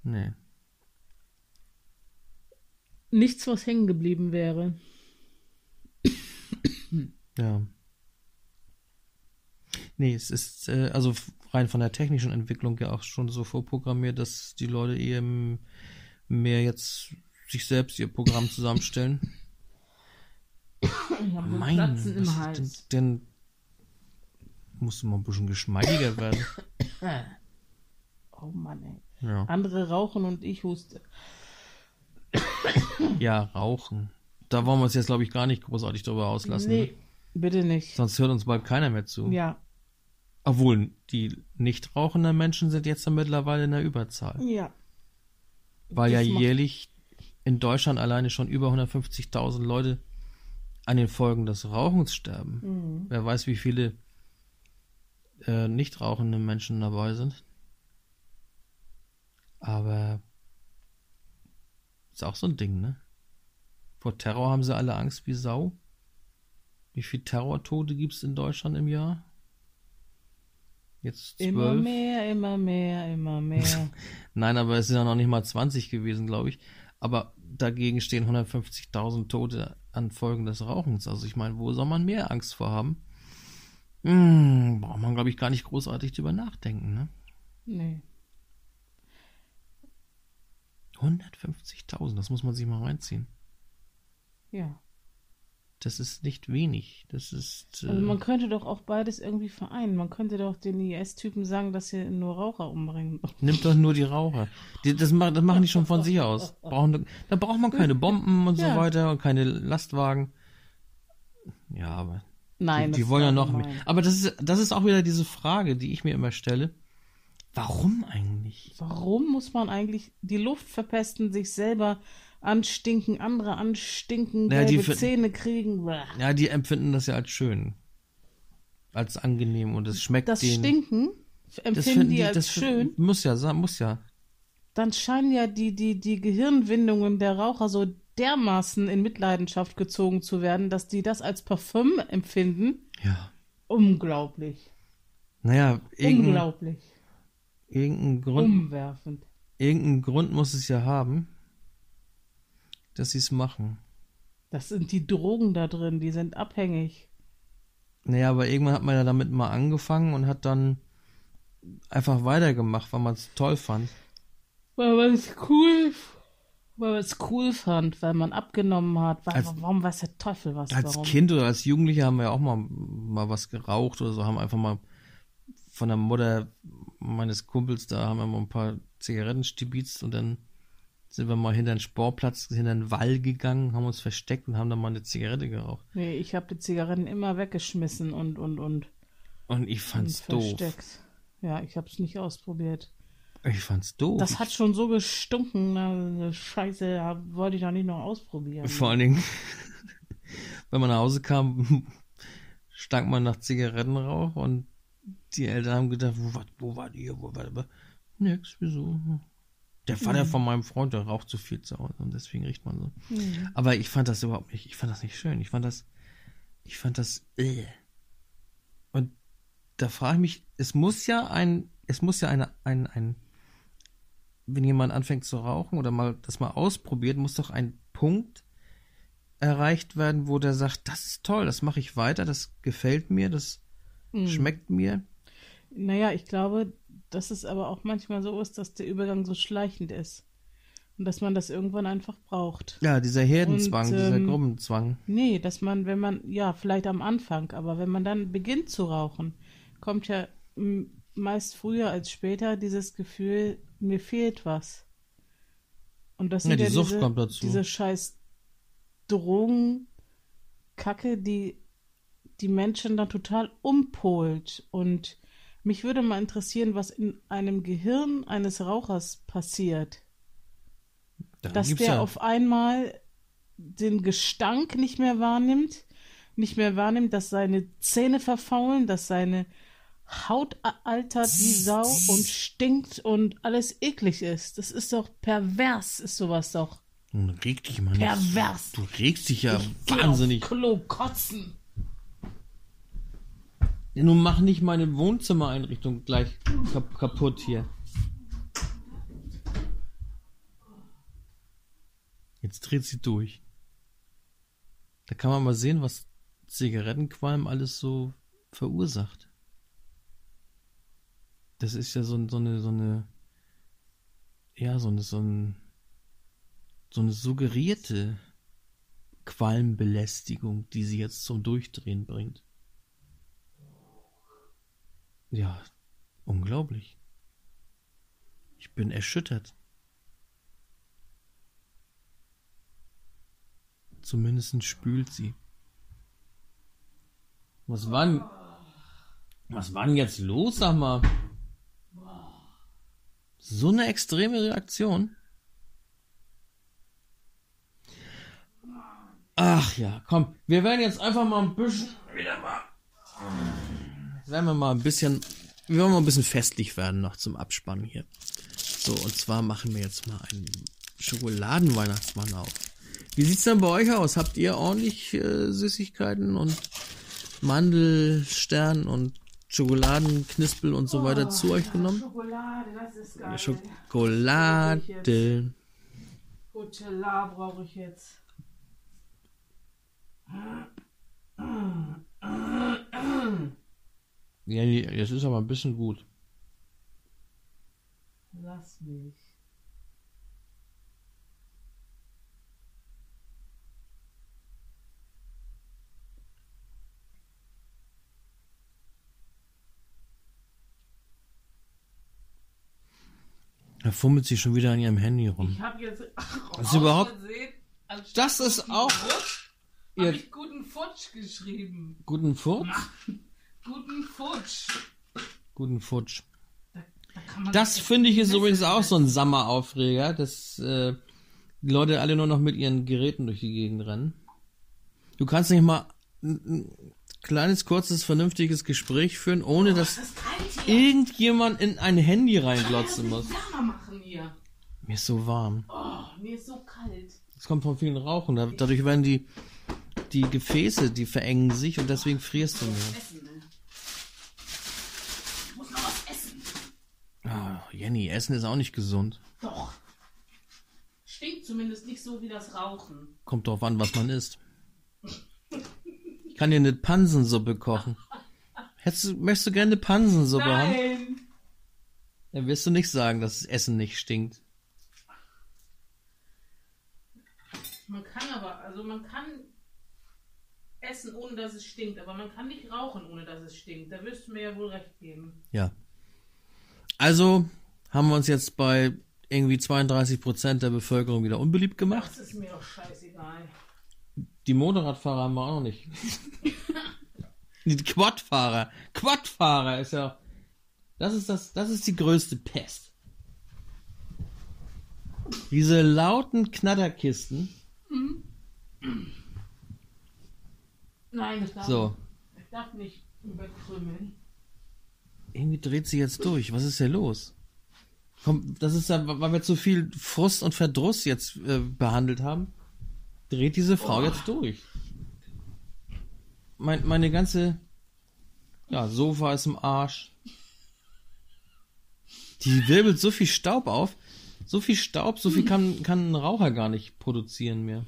Nee. Nichts, was hängen geblieben wäre. Ja. Nee, es ist äh, also rein von der technischen Entwicklung ja auch schon so vorprogrammiert, dass die Leute eben mehr jetzt sich selbst ihr Programm zusammenstellen. Ich Mein, Platzen im Hals. denn, denn musste mal ein bisschen geschmeidiger werden. Oh Mann, ey. Ja. Andere rauchen und ich huste. Ja, rauchen. Da wollen wir uns jetzt, glaube ich, gar nicht großartig drüber auslassen. nee, Ne? bitte nicht. Sonst hört uns bald keiner mehr zu. Ja, Obwohl, die nicht rauchenden Menschen sind jetzt dann mittlerweile in der Überzahl. ja. Weil Das ja jährlich in Deutschland alleine schon über 150.000 Leute an den Folgen des Rauchens sterben. Mhm. Wer weiß, wie viele äh, nicht rauchende Menschen dabei sind. Aber ist auch so ein Ding, ne? Vor Terror haben sie alle Angst wie Sau. Wie viele Terrortote gibt es in Deutschland im Jahr? Jetzt zwölf. Immer mehr, immer mehr, immer mehr. Nein, aber es sind ja noch nicht mal 20 gewesen, glaube ich. Aber dagegen stehen 150.000 Tote an Folgen des Rauchens. Also ich meine, wo soll man mehr Angst vor haben? Hm, braucht man, glaube ich, gar nicht großartig drüber nachdenken, ne? nee. 150.000, das muss man sich mal reinziehen. Ja. Das ist nicht wenig. Das ist. Äh, Also man könnte doch auch beides irgendwie vereinen. Man könnte doch den IS-Typen sagen, dass sie nur Raucher umbringen. Nimmt doch nur die Raucher. Die, das, das machen die schon von sich aus. Brauchen, da braucht man keine Bomben und so Ja. weiter und keine Lastwagen. Ja, aber Nein, die, die wollen ja noch gemein. mehr. Aber das ist, das ist auch wieder diese Frage, die ich mir immer stelle. Warum eigentlich? Warum muss man eigentlich die Luft verpesten, sich selber anstinken, andere anstinken, die gelbe Zähne kriegen? Ja, die empfinden das ja als schön. Als angenehm und es schmeckt Das denen. Stinken das empfinden finden die als das schön. Muss ja, sa- muss ja. Dann scheinen ja die, die, die Gehirnwindungen der Raucher so dermaßen in Mitleidenschaft gezogen zu werden, dass die das als Parfüm empfinden. Ja. Unglaublich. Naja, Unglaublich. Irgendein Grund, Umwerfend. irgendein Grund muss es ja haben, dass sie es machen. Das sind die Drogen da drin, die sind abhängig. Naja, aber irgendwann hat man ja damit mal angefangen und hat dann einfach weitergemacht, weil man es toll fand. Weil man es cool, weil man es cool fand, weil man abgenommen hat. Weil, Als- warum weiß der Teufel was? Als warum? Kind oder als Jugendlicher haben wir ja auch mal, mal was geraucht oder so, haben einfach mal von der Mutter meines Kumpels, da haben wir mal ein paar Zigaretten stibitzt und dann sind wir mal hinter den Sportplatz, hinter den Wall gegangen, haben uns versteckt und haben dann mal eine Zigarette geraucht. Nee, ich habe die Zigaretten immer weggeschmissen und und und, Und ich und fand's doof. versteckt. Ja, ich habe es nicht ausprobiert. Ich fand's doof. Das hat schon so gestunken, na, Scheiße, da wollte ich doch nicht noch ausprobieren. Vor allen Dingen, wenn man nach Hause kam, stank man nach Zigarettenrauch und die Eltern haben gedacht, wo, war- wo war die? Wo war die? Nix, wieso? Der Vater von meinem Freund, der raucht zu viel zu Hause und deswegen riecht man so. Mhm. Aber ich fand das überhaupt nicht, ich fand das nicht schön. Ich fand das, ich fand das, äh. Und da frage ich mich, es muss ja ein, es muss ja eine, ein, ein, wenn jemand anfängt zu rauchen oder mal das mal ausprobiert, muss doch ein Punkt erreicht werden, wo der sagt, das ist toll, das mache ich weiter, das gefällt mir, das Mhm. schmeckt mir. Naja, ich glaube, dass es aber auch manchmal so ist, dass der Übergang so schleichend ist. Und dass man das irgendwann einfach braucht. Ja, dieser Herdenzwang, Und, dieser ähm, Gruppenzwang. Nee, dass man, wenn man, ja, vielleicht am Anfang, aber wenn man dann beginnt zu rauchen, kommt ja meist früher als später dieses Gefühl, mir fehlt was. Und das Ja, sind die ja Sucht diese, kommt dazu. diese scheiß Drogenkacke, die die Menschen dann total umpolt. Und mich würde mal interessieren, was in einem Gehirn eines Rauchers passiert Da dass der ja, auf einmal den Gestank nicht mehr wahrnimmt, nicht mehr wahrnimmt, dass seine Zähne verfaulen, dass seine Haut altert wie Sau und stinkt und alles eklig ist. Das ist doch pervers, ist sowas doch. Nun reg dich mal nicht. Pervers. Du regst dich ja Geh wahnsinnig. Klo kotzen. Ja, nun mach nicht meine Wohnzimmereinrichtung gleich kap kaputt hier. Jetzt dreht sie durch. Da kann man mal sehen, was Zigarettenqualm alles so verursacht. Das ist ja so, so eine, so eine, ja, so eine, so ein, so eine suggerierte Qualmbelästigung, die sie jetzt zum Durchdrehen bringt. Ja, unglaublich. Ich bin erschüttert. Zumindest spült sie. Was war denn, was war denn jetzt los, sag mal? So eine extreme Reaktion. Ach ja, komm, wir werden jetzt einfach mal ein bisschen wieder mal. Werden wir mal ein bisschen, wir wollen mal ein bisschen festlich werden noch zum Abspannen hier. So, und zwar machen wir jetzt mal einen Schokoladenweihnachtsmann auf. Wie sieht's denn bei euch aus? Habt ihr ordentlich äh, Süßigkeiten und Mandelstern und Schokoladenknispel und so weiter zu euch genommen? Schokolade, das ist geil. Schokolade. Nutella brauche ich jetzt. Ja, jetzt ist aber ein bisschen gut. Lass mich. Da fummelt sie schon wieder an ihrem Handy rum. Ich habe jetzt. Das ist überhaupt- Anstatt Das ist auch- Futsch, Ihr- Hab ich guten Futsch geschrieben. Guten Furz? Guten Futsch. Guten Futsch. Da, da Das finde ich ist übrigens auch so ein setzen. Sammeraufreger, dass äh, die Leute alle nur noch mit ihren Geräten durch die Gegend rennen. Du kannst nicht mal ein, ein kleines, kurzes, vernünftiges Gespräch führen, ohne dass Das irgendjemand in ein Handy reinglotzen muss. Machen hier. Mir ist so warm. Oh, mir ist so kalt. Das kommt von vielen Rauchen. Da- Dadurch werden die, die Gefäße, die verengen sich und deswegen frierst du mehr. Essen, ne? Ich muss noch was essen. Ah, Jenny, Essen ist auch nicht gesund. Doch. Stinkt zumindest nicht so wie das Rauchen. Kommt drauf an, was man isst. Ich kann dir eine Pansensuppe kochen. Hättest möchtest du gerne eine Pansensuppe haben? Nein. Dann wirst du nicht sagen, dass das Essen nicht stinkt. Man kann aber, also man kann essen, ohne dass es stinkt, aber man kann nicht rauchen, ohne dass es stinkt. Da wirst du mir ja wohl recht geben. Ja. Also haben wir uns jetzt bei irgendwie 32% der Bevölkerung wieder unbeliebt gemacht. Das ist mir doch scheißegal. Die Motorradfahrer haben wir auch noch nicht. Die Quadfahrer. Quadfahrer ist ja. Das ist das, das ist die größte Pest. Diese lauten Knatterkisten. Nein, das darf, So. ich darf nicht überkrümmeln. Irgendwie dreht sie jetzt durch. Was ist hier los? Komm, das ist ja, weil wir zu viel Frust und Verdruss jetzt äh, behandelt haben, dreht diese Frau jetzt durch. Mein, meine ganze, ja, Sofa ist im Arsch. Die wirbelt so viel Staub auf. So viel Staub, so viel kann, kann ein Raucher gar nicht produzieren mehr.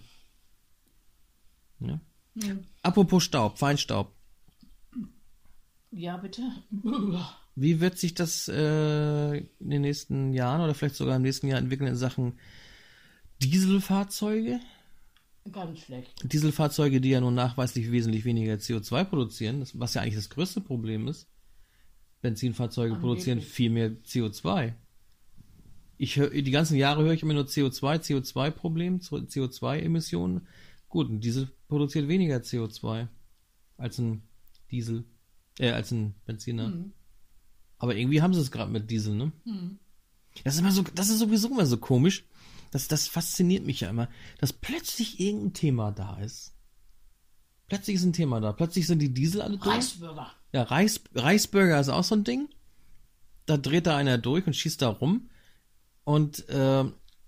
Ja. Apropos Staub, Feinstaub. Ja, bitte. Wie wird sich das äh, in den nächsten Jahren oder vielleicht sogar im nächsten Jahr entwickeln in Sachen Dieselfahrzeuge? Ganz schlecht. Dieselfahrzeuge, die ja nun nachweislich wesentlich weniger CO2 produzieren, das, was ja eigentlich das größte Problem ist. Benzinfahrzeuge Angeblich. produzieren viel mehr CO2. Ich höre, die ganzen Jahre höre ich immer nur CO2, CO2-Problem, CO2-Emissionen. Gut, ein Diesel produziert weniger CO2 als ein Diesel, äh, als ein Benziner. Aber irgendwie haben sie es gerade mit Diesel, ne? Das ist immer so, das ist sowieso immer so komisch. das, das fasziniert mich ja immer, dass plötzlich irgendein Thema da ist. Plötzlich ist ein Thema da. Plötzlich sind die Diesel alle durch. Reichsbürger. Ja, Reis, Reisburger ist auch so ein Ding. Da dreht da einer durch und schießt da rum. Und äh,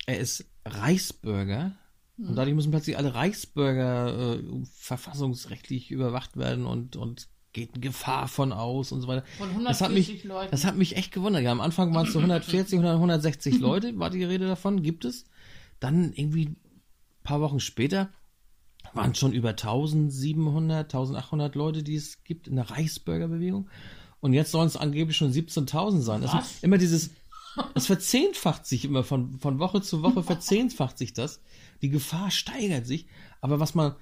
er ist Reichsbürger. Und dadurch müssen plötzlich alle Reichsbürger äh, verfassungsrechtlich überwacht werden und, und geht eine Gefahr von aus und so weiter. Von das hat 140 mich, Leuten. Das hat mich echt gewundert. Ja, am Anfang waren es so 140, 100, 160 Leute, war die Rede davon, gibt es. Dann irgendwie ein paar Wochen später waren schon über 1700, 1800 Leute, die es gibt in der Reichsbürgerbewegung. Und jetzt sollen es angeblich schon 17.000 sein. Das ist immer dieses, es verzehnfacht sich immer von, von Woche zu Woche verzehnfacht sich das. Die Gefahr steigert sich. Aber was man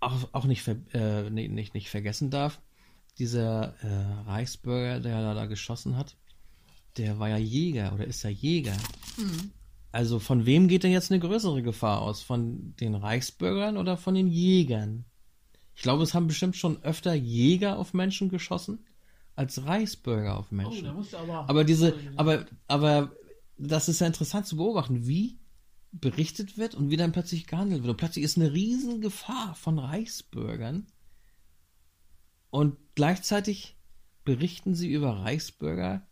auch, auch nicht, ver, äh, nicht, nicht, nicht vergessen darf, dieser äh, Reichsbürger, der da, da geschossen hat, der war ja Jäger oder ist ja Jäger. Also von wem geht denn jetzt eine größere Gefahr aus? Von den Reichsbürgern oder von den Jägern? Ich glaube, es haben bestimmt schon öfter Jäger auf Menschen geschossen als Reichsbürger auf Oh, Menschen. da musst du aber. Aber diese, aber, aber das ist ja interessant zu beobachten, wie berichtet wird und wie dann plötzlich gehandelt wird. Und plötzlich ist eine riesen Gefahr von Reichsbürgern und gleichzeitig berichten sie über Reichsbürger.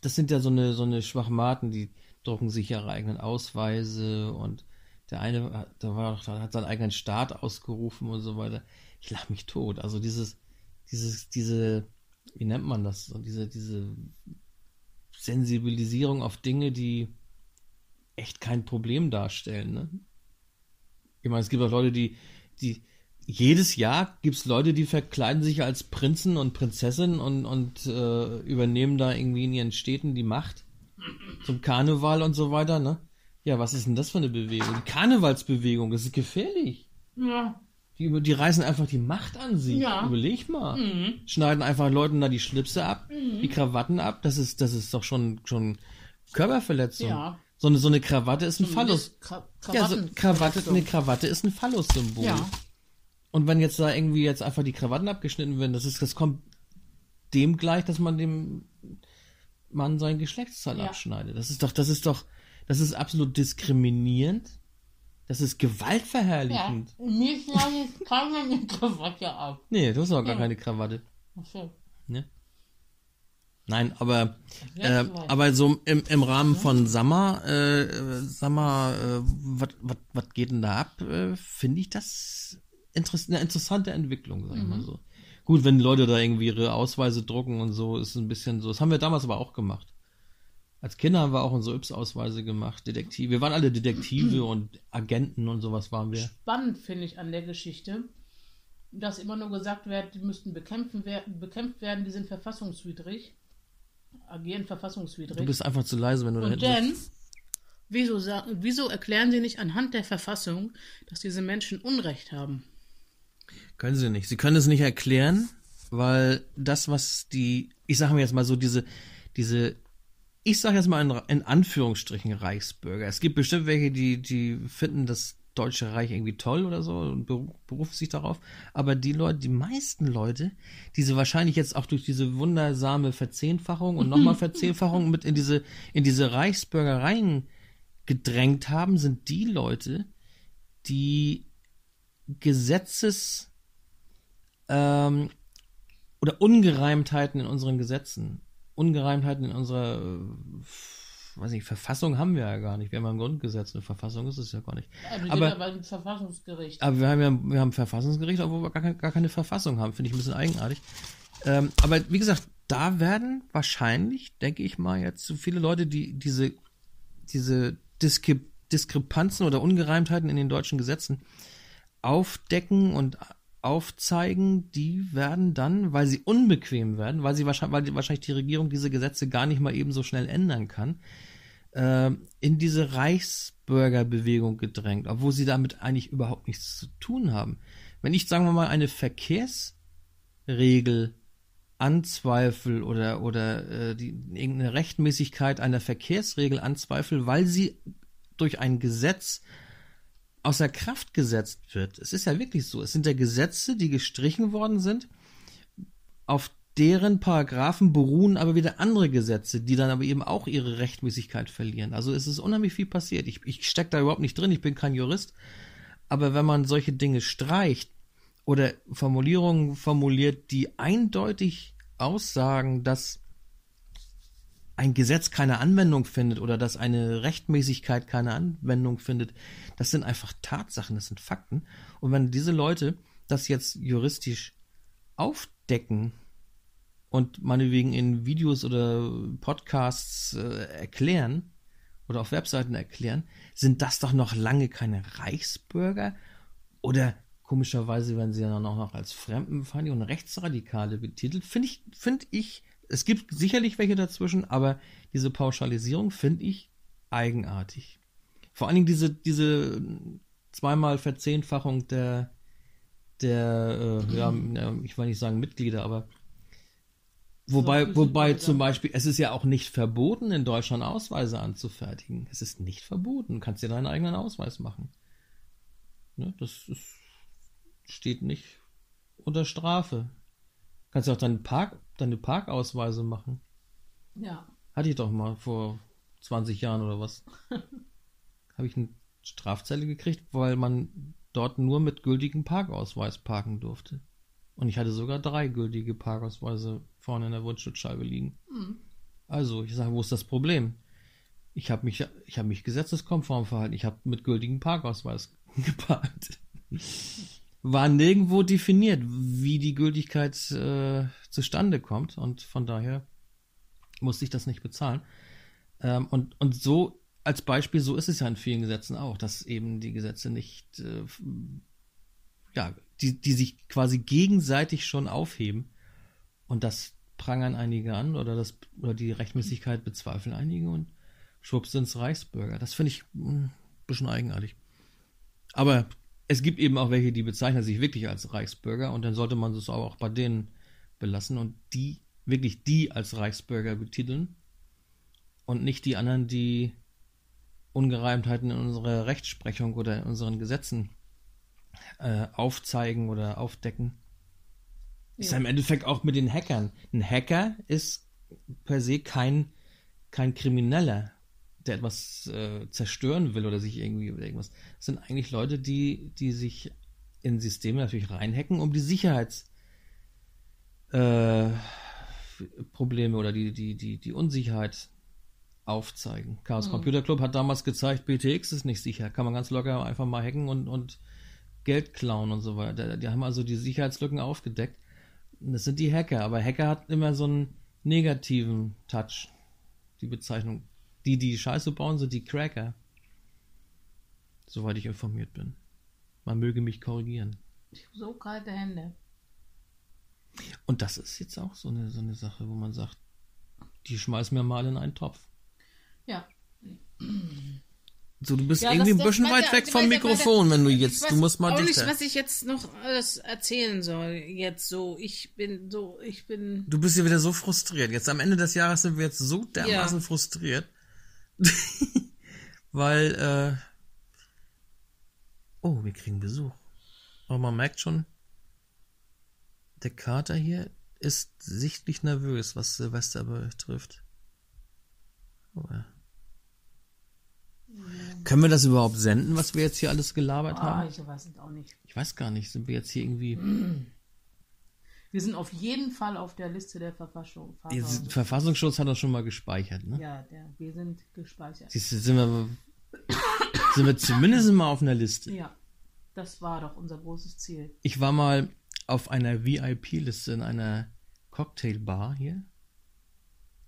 Das sind ja so eine, so eine Schwachmaten, die drucken sich ihre eigenen Ausweise und der eine, hat- der war hat seinen eigenen Staat ausgerufen und so weiter. Ich lach mich tot. Also dieses, dieses, diese, wie nennt man das? Diese, diese Sensibilisierung auf Dinge, die echt kein Problem darstellen. Ne? Ich meine, es gibt auch Leute, die, die jedes Jahr gibt es Leute, die verkleiden sich als Prinzen und Prinzessinnen und, und äh, übernehmen da irgendwie in ihren Städten die Macht zum Karneval und so weiter. Ne? Ja, was ist denn das für eine Bewegung? Die Karnevalsbewegung, das ist gefährlich. ja. Die, die reißen einfach die Macht an sich. Ja. Überleg mal. Mhm. Schneiden einfach Leuten da die Schlipse ab, die Krawatten ab. Das ist, das ist doch schon, schon Körperverletzung. Ja. So eine, so eine Krawatte ist ein Phallus. Kra Ja, so Krawatte, eine Krawatte ist ein Phallus-Symbol. Ja. Und wenn jetzt da irgendwie jetzt einfach die Krawatten abgeschnitten werden, das ist, das kommt dem gleich, dass man dem Mann sein Geschlechtsteil Ja. abschneidet. Das ist doch, das ist doch, das ist absolut diskriminierend. Das ist Ja. gewaltverherrlichend. Mir schneidet keiner eine Krawatte ab. Nee, du hast doch gar Ja. keine Krawatte. Ach so. Ne? Nein, aber, äh, aber so im, im Rahmen von Summer, äh, Summer, äh, was geht denn da ab? Äh, Finde ich das interess eine interessante Entwicklung, sag ich Mhm. mal so. Gut, wenn Leute da irgendwie ihre Ausweise drucken und so, ist ein bisschen so. Das haben wir damals aber auch gemacht. Als Kinder haben wir auch unsere Yps-Ausweise gemacht, Detektive. Wir waren alle Detektive und Agenten und sowas waren wir. Spannend finde ich an der Geschichte, dass immer nur gesagt wird, die müssten bekämpfen werden, bekämpft werden, die sind verfassungswidrig, agieren verfassungswidrig. Du bist einfach zu leise, wenn du da hinten dann, sitzt. wieso, wieso erklären sie nicht anhand der Verfassung, dass diese Menschen Unrecht haben? Können sie nicht. Sie können es nicht erklären, weil das, was die, ich sage mir jetzt mal so, diese, diese, ich sage jetzt mal in, in Anführungsstrichen Reichsbürger. Es gibt bestimmt welche, die, die finden das Deutsche Reich irgendwie toll oder so und beru- berufen sich darauf. Aber die Leute, die meisten Leute, die sie wahrscheinlich jetzt auch durch diese wundersame Verzehnfachung und nochmal Verzehnfachung mit in diese, in diese Reichsbürgereien gedrängt haben, sind die Leute, die Gesetzes ähm, oder Ungereimtheiten in unseren Gesetzen, Ungereimtheiten in unserer, äh, weiß nicht, Verfassung haben wir ja gar nicht. Wir haben ja ein Grundgesetz, eine Verfassung ist es ja gar nicht. Also die Aber- sind aber im Verfassungsgericht. Aber wir haben ja wir haben ein Verfassungsgericht, obwohl wir gar, keine- gar keine Verfassung haben, finde ich ein bisschen eigenartig. Ähm, aber wie gesagt, da werden wahrscheinlich, denke ich mal, jetzt so viele Leute, die diese, diese Diskre Diskrepanzen oder Ungereimtheiten in den deutschen Gesetzen aufdecken und aufzeigen, die werden dann, weil sie unbequem werden, weil sie wahrscheinlich, weil die- wahrscheinlich die Regierung diese Gesetze gar nicht mal eben so schnell ändern kann, äh, in diese Reichsbürgerbewegung gedrängt, obwohl sie damit eigentlich überhaupt nichts zu tun haben. Wenn ich, sagen wir mal, eine Verkehrsregel anzweifel oder, oder äh, die, irgendeine Rechtmäßigkeit einer Verkehrsregel anzweifel, weil sie durch ein Gesetz außer Kraft gesetzt wird. Es ist ja wirklich so. Es sind ja Gesetze, die gestrichen worden sind, auf deren Paragraphen beruhen aber wieder andere Gesetze, die dann aber eben auch ihre Rechtmäßigkeit verlieren. Also es ist unheimlich viel passiert. Ich, ich stecke da überhaupt nicht drin, ich bin kein Jurist. Aber wenn man solche Dinge streicht oder Formulierungen formuliert, die eindeutig aussagen, dass ein Gesetz keine Anwendung findet oder dass eine Rechtmäßigkeit keine Anwendung findet, das sind einfach Tatsachen, das sind Fakten. Und wenn diese Leute das jetzt juristisch aufdecken und meinetwegen in Videos oder Podcasts äh, erklären oder auf Webseiten erklären, sind das doch noch lange keine Reichsbürger oder komischerweise werden sie dann auch noch als Fremdenfeindliche und Rechtsradikale betitelt. Finde ich, finde ich, es gibt sicherlich welche dazwischen, aber diese Pauschalisierung finde ich eigenartig. Vor allen Dingen diese, diese zweimal Verzehnfachung der, der, äh, ja, ich will nicht sagen Mitglieder, aber Wobei, wobei zum Beispiel, es ist ja auch nicht verboten, in Deutschland Ausweise anzufertigen. Es ist nicht verboten. Du kannst dir deinen eigenen Ausweis machen. Ne, das ist, steht nicht unter Strafe. Du kannst ja auch deine, Park, deine Parkausweise machen. Ja. Hatte ich doch mal vor 20 Jahren oder was. Habe ich eine Strafzelle gekriegt, weil man dort nur mit gültigem Parkausweis parken durfte. Und ich hatte sogar drei gültige Parkausweise vorne in der Windschutzscheibe liegen. Mhm. Also, ich sage, wo ist das Problem? Ich habe mich, ich habe mich gesetzeskonform verhalten. Ich habe mit gültigem Parkausweis geparkt. War nirgendwo definiert, wie die Gültigkeit äh, zustande kommt. Und von daher musste ich das nicht bezahlen. Ähm, und, und so als Beispiel, so ist es ja in vielen Gesetzen auch, dass eben die Gesetze nicht äh, ja, die, die sich quasi gegenseitig schon aufheben. Und das prangern einige an oder, das, oder die Rechtmäßigkeit bezweifeln einige und schwupps sind's Reichsbürger. Das finde ich ein bisschen eigenartig. Aber es gibt eben auch welche, die bezeichnen sich wirklich als Reichsbürger und dann sollte man es auch bei denen belassen und die, wirklich die als Reichsbürger betiteln und nicht die anderen, die Ungereimtheiten in unserer Rechtsprechung oder in unseren Gesetzen äh, aufzeigen oder aufdecken. Ja. Ist ja im Endeffekt auch mit den Hackern. Ein Hacker ist per se kein, kein Krimineller, der etwas äh, zerstören will oder sich irgendwie oder irgendwas. Das sind eigentlich Leute, die, die sich in Systeme natürlich reinhacken, um die Sicherheitsprobleme äh, oder die, die, die, die Unsicherheit aufzeigen. Chaos hm. Computer Club hat damals gezeigt, BTX ist nicht sicher. Kann man ganz locker einfach mal hacken und, und Geld klauen und so weiter. Die haben also die Sicherheitslücken aufgedeckt. Das sind die Hacker, aber Hacker hat immer so einen negativen Touch. Die Bezeichnung. Die, die Scheiße bauen, sind die Cracker. Soweit ich informiert bin. Man möge mich korrigieren. Ich habe so kalte Hände. Und das ist jetzt auch so eine, so eine Sache, wo man sagt, die schmeißen mir mal in einen Topf. Ja. So, du bist ja, irgendwie das, ein bisschen weit ja, weg vom Mikrofon, wenn du jetzt, du musst mal auch dichter. nicht, was ich jetzt noch alles erzählen soll. Jetzt so, ich bin so, ich bin. Du bist ja wieder so frustriert. Jetzt am Ende des Jahres sind wir jetzt so dermaßen ja. frustriert. Weil, äh, oh, wir kriegen Besuch. Aber man merkt schon, der Kater hier ist sichtlich nervös, was Silvester betrifft. Oh, ja. Können wir das überhaupt senden, was wir jetzt hier alles gelabert oh, haben? Ich weiß es auch nicht. Ich weiß gar nicht. Sind wir jetzt hier irgendwie. Wir sind auf jeden Fall auf der Liste der Verfassung. Der Verfassungsschutz hat uns schon mal gespeichert, ne? Ja, der, wir sind gespeichert. Siehst du, sind wir, sind wir zumindest mal auf einer Liste. Ja, das war doch unser großes Ziel. Ich war mal auf einer VIP-Liste in einer Cocktailbar hier.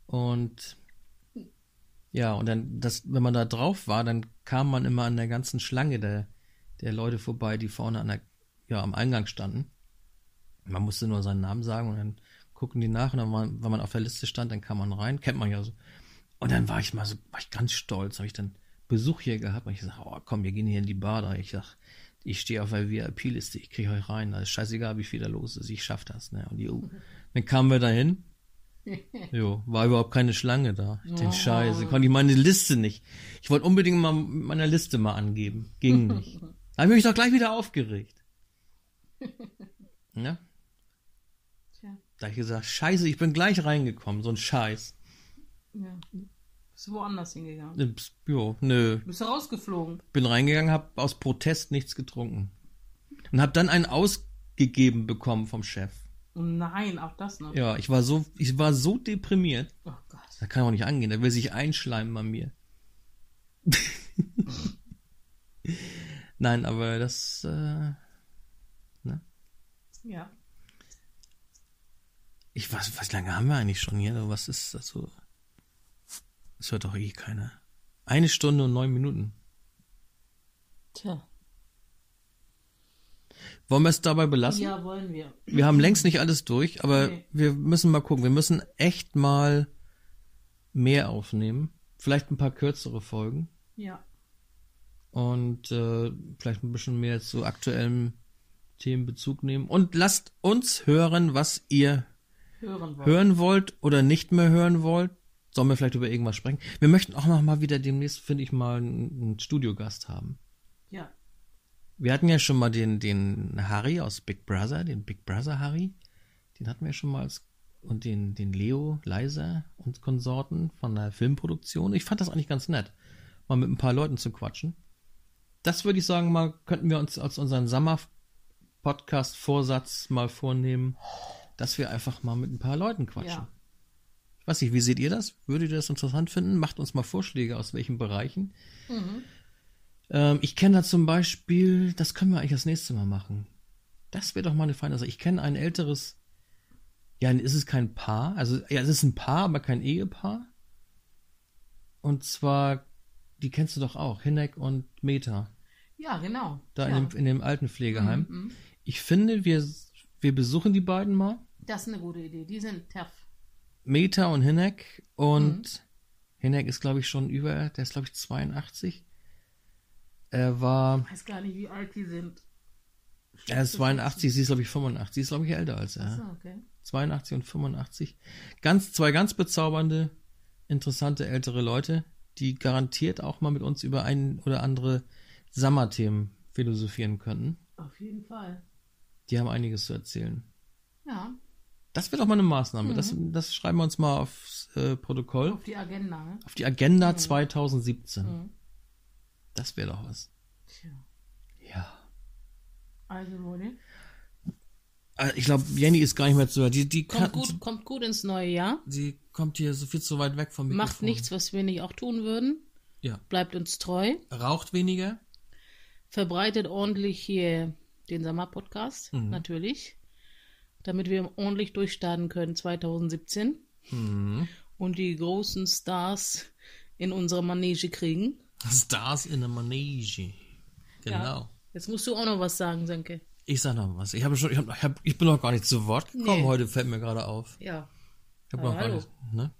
Und ja, und dann, das, wenn man da drauf war, dann kam man immer an der ganzen Schlange der, der Leute vorbei, die vorne an der, ja, am Eingang standen. Man musste nur seinen Namen sagen und dann gucken die nach und dann, war, wenn man auf der Liste stand, dann kam man rein, kennt man ja so. Und dann war ich mal so, war ich ganz stolz, habe ich dann Besuch hier gehabt und ich sag, oh komm, wir gehen hier in die Bar da. Ich sag, ich stehe auf der VIP-Liste, ich kriege euch rein, das ist scheißegal, wie viel da los ist, ich schaff das, ne. Und die, dann kamen wir dahin jo, war überhaupt keine Schlange da. Den oh. Scheiße. Konnte ich meine Liste nicht. Ich wollte unbedingt mal meine Liste mal angeben. Ging nicht. Da habe ich mich doch gleich wieder aufgeregt. Ja? Da hab ich gesagt, scheiße, ich bin gleich reingekommen, so ein Scheiß. Ja. Bist du woanders hingegangen? Äh, Jo, nö. Bist du rausgeflogen? Bin reingegangen, hab aus Protest nichts getrunken. Und hab dann einen ausgegeben bekommen vom Chef. Oh nein, auch das noch. Ja, ich war so, ich war so deprimiert. Oh Gott. Das kann auch nicht angehen, der will sich einschleimen bei mir. Nein, aber das, äh, Ja. Ich weiß, was lange haben wir eigentlich schon hier? Was ist, also, das hört doch eh keiner. Eine Stunde und neun Minuten. Tja. Wollen wir es dabei belassen? Ja, wollen wir. Wir haben längst nicht alles durch, aber Nee. wir müssen mal gucken. Wir müssen echt mal mehr aufnehmen. Vielleicht ein paar kürzere Folgen. Ja. Und äh, vielleicht ein bisschen mehr zu aktuellen Themen Bezug nehmen. Und lasst uns hören, was ihr Hören wollen. hören wollt oder nicht mehr hören wollt. Sollen wir vielleicht über irgendwas sprechen? Wir möchten auch noch mal wieder demnächst, finde ich, mal einen, Studiogast haben. Ja. Wir hatten ja schon mal den, den Harry aus Big Brother, den Big Brother Harry. Den hatten wir schon mal als, und den, den Leo Leiser und Konsorten von der Filmproduktion. Ich fand das eigentlich ganz nett, mal mit ein paar Leuten zu quatschen. Das würde ich sagen, mal könnten wir uns als unseren Sommer-Podcast-Vorsatz mal vornehmen, dass wir einfach mal mit ein paar Leuten quatschen. Ja. Ich weiß nicht, wie seht ihr das? Würdet ihr das interessant finden? Macht uns mal Vorschläge, aus welchen Bereichen. Ähm, ich kenne da zum Beispiel, das können wir eigentlich das nächste Mal machen. Das wäre doch mal eine feine Sache. Ich kenne ein älteres, ja, ist es kein Paar, also ja, es ist ein Paar, aber kein Ehepaar. Und zwar, die kennst du doch auch, Hinek und Meta, Ja, genau. da ja. in, dem, in dem Altenpflegeheim. Mhm. Ich finde, wir, wir besuchen die beiden mal, Das ist eine gute Idee. Die sind tough. Meta und Hinek. Und Mhm. Hinek ist, glaube ich, schon über, der ist, glaube ich, 82. Er war, Ich weiß gar nicht, wie alt die sind. er ist 82, sie ist, glaube ich, 85. Sie ist, glaube ich, älter als er. Achso, okay. 82 und 85. Ganz, zwei ganz bezaubernde, interessante ältere Leute, die garantiert auch mal mit uns über ein oder andere Sommerthemen philosophieren könnten. Auf jeden Fall. Die haben einiges zu erzählen. Ja. Das wird auch mal eine Maßnahme. Das, das schreiben wir uns mal aufs äh, Protokoll. Auf die Agenda, ne? Auf die Agenda 2017. Mhm. Das wäre doch was. Tja. Ja. Also, Leute. Äh, Ich glaube, Jenny ist gar nicht mehr zu hören. Die, die, Kommt kann, gut, kommt gut ins neue Jahr. sie kommt hier so viel zu weit weg vom Mikrofon. Macht nichts, was wir nicht auch tun würden. Ja. Bleibt uns treu. Raucht weniger. Verbreitet ordentlich hier den Sommer-Podcast, Mhm. natürlich. Damit wir ordentlich durchstarten können 2017. Mhm. Und die großen Stars in unserer Manege kriegen. Stars in a Manege. Genau. Ja. Jetzt musst du auch noch was sagen, Senke. Ich sag noch was. Ich habe schon, ich, hab, ich, hab, ich bin noch gar nicht zu Wort gekommen Nee. heute, fällt mir gerade auf. Ja. Ich habe noch gar hallo. nicht, ne?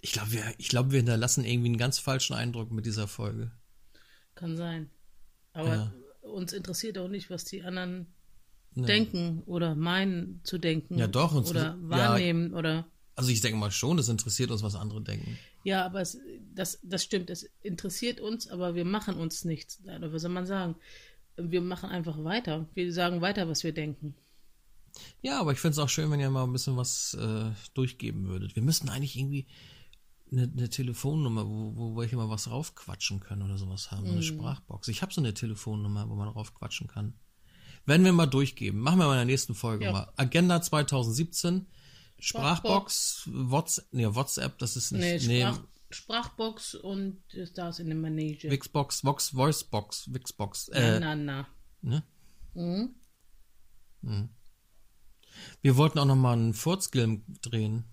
Ich glaube, wir, ich glaube, wir hinterlassen irgendwie einen ganz falschen Eindruck mit dieser Folge. Kann sein. Aber Ja. uns interessiert auch nicht, was die anderen Ne. denken oder meinen zu denken. Ja, doch, uns- Oder ja. wahrnehmen oder. Also ich denke mal schon, das interessiert uns, was andere denken. Ja, aber es, das, das stimmt. Es interessiert uns, aber wir machen uns nichts. Oder was soll man sagen? Wir machen einfach weiter. Wir sagen weiter, was wir denken. Ja, aber ich finde es auch schön, wenn ihr mal ein bisschen was äh, durchgeben würdet. Wir müssten eigentlich irgendwie eine, eine Telefonnummer, wo, wo wir hier mal was raufquatschen können oder sowas haben. So eine Sprachbox. Ich habe so eine Telefonnummer, wo man raufquatschen kann. Werden wir mal durchgeben. Machen wir mal in der nächsten Folge Ja. mal. Agenda 2017. Sprachbox, WhatsApp, nee, WhatsApp, das ist Nee, nicht, nee, Sprach, Sprachbox und da ist in der Manege. Wixbox, Vox, Voicebox, Wixbox, na, äh, na, na. ne? Mhm. Wir wollten auch noch mal einen Furzgilm drehen.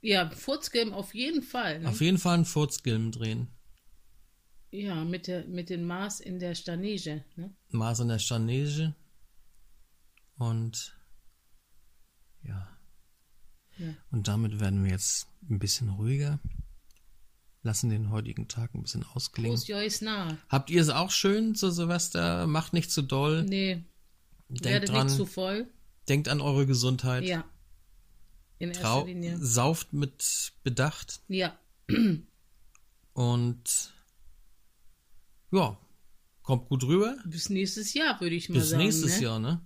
Ja, Furzgame auf jeden Fall. Ne? Auf jeden Fall einen Furzgilm drehen. Ja, mit, der, mit dem Maß in der Stanege. Ne? Mars in der Scharnese. Und ja. Ja. Und damit werden wir jetzt ein bisschen ruhiger. Lassen den heutigen Tag ein bisschen ausklingen. Prost, Joyce nah. Habt ihr es auch schön zu Silvester? Macht nicht zu doll. Nee, denkt werde dran. nicht zu voll. Denkt an eure Gesundheit. Ja. In erster Trau Linie. sauft mit Bedacht. Ja. Und ja, kommt gut rüber. Bis nächstes Jahr, würde ich mal Bis sagen. nächstes ne? Jahr, ne?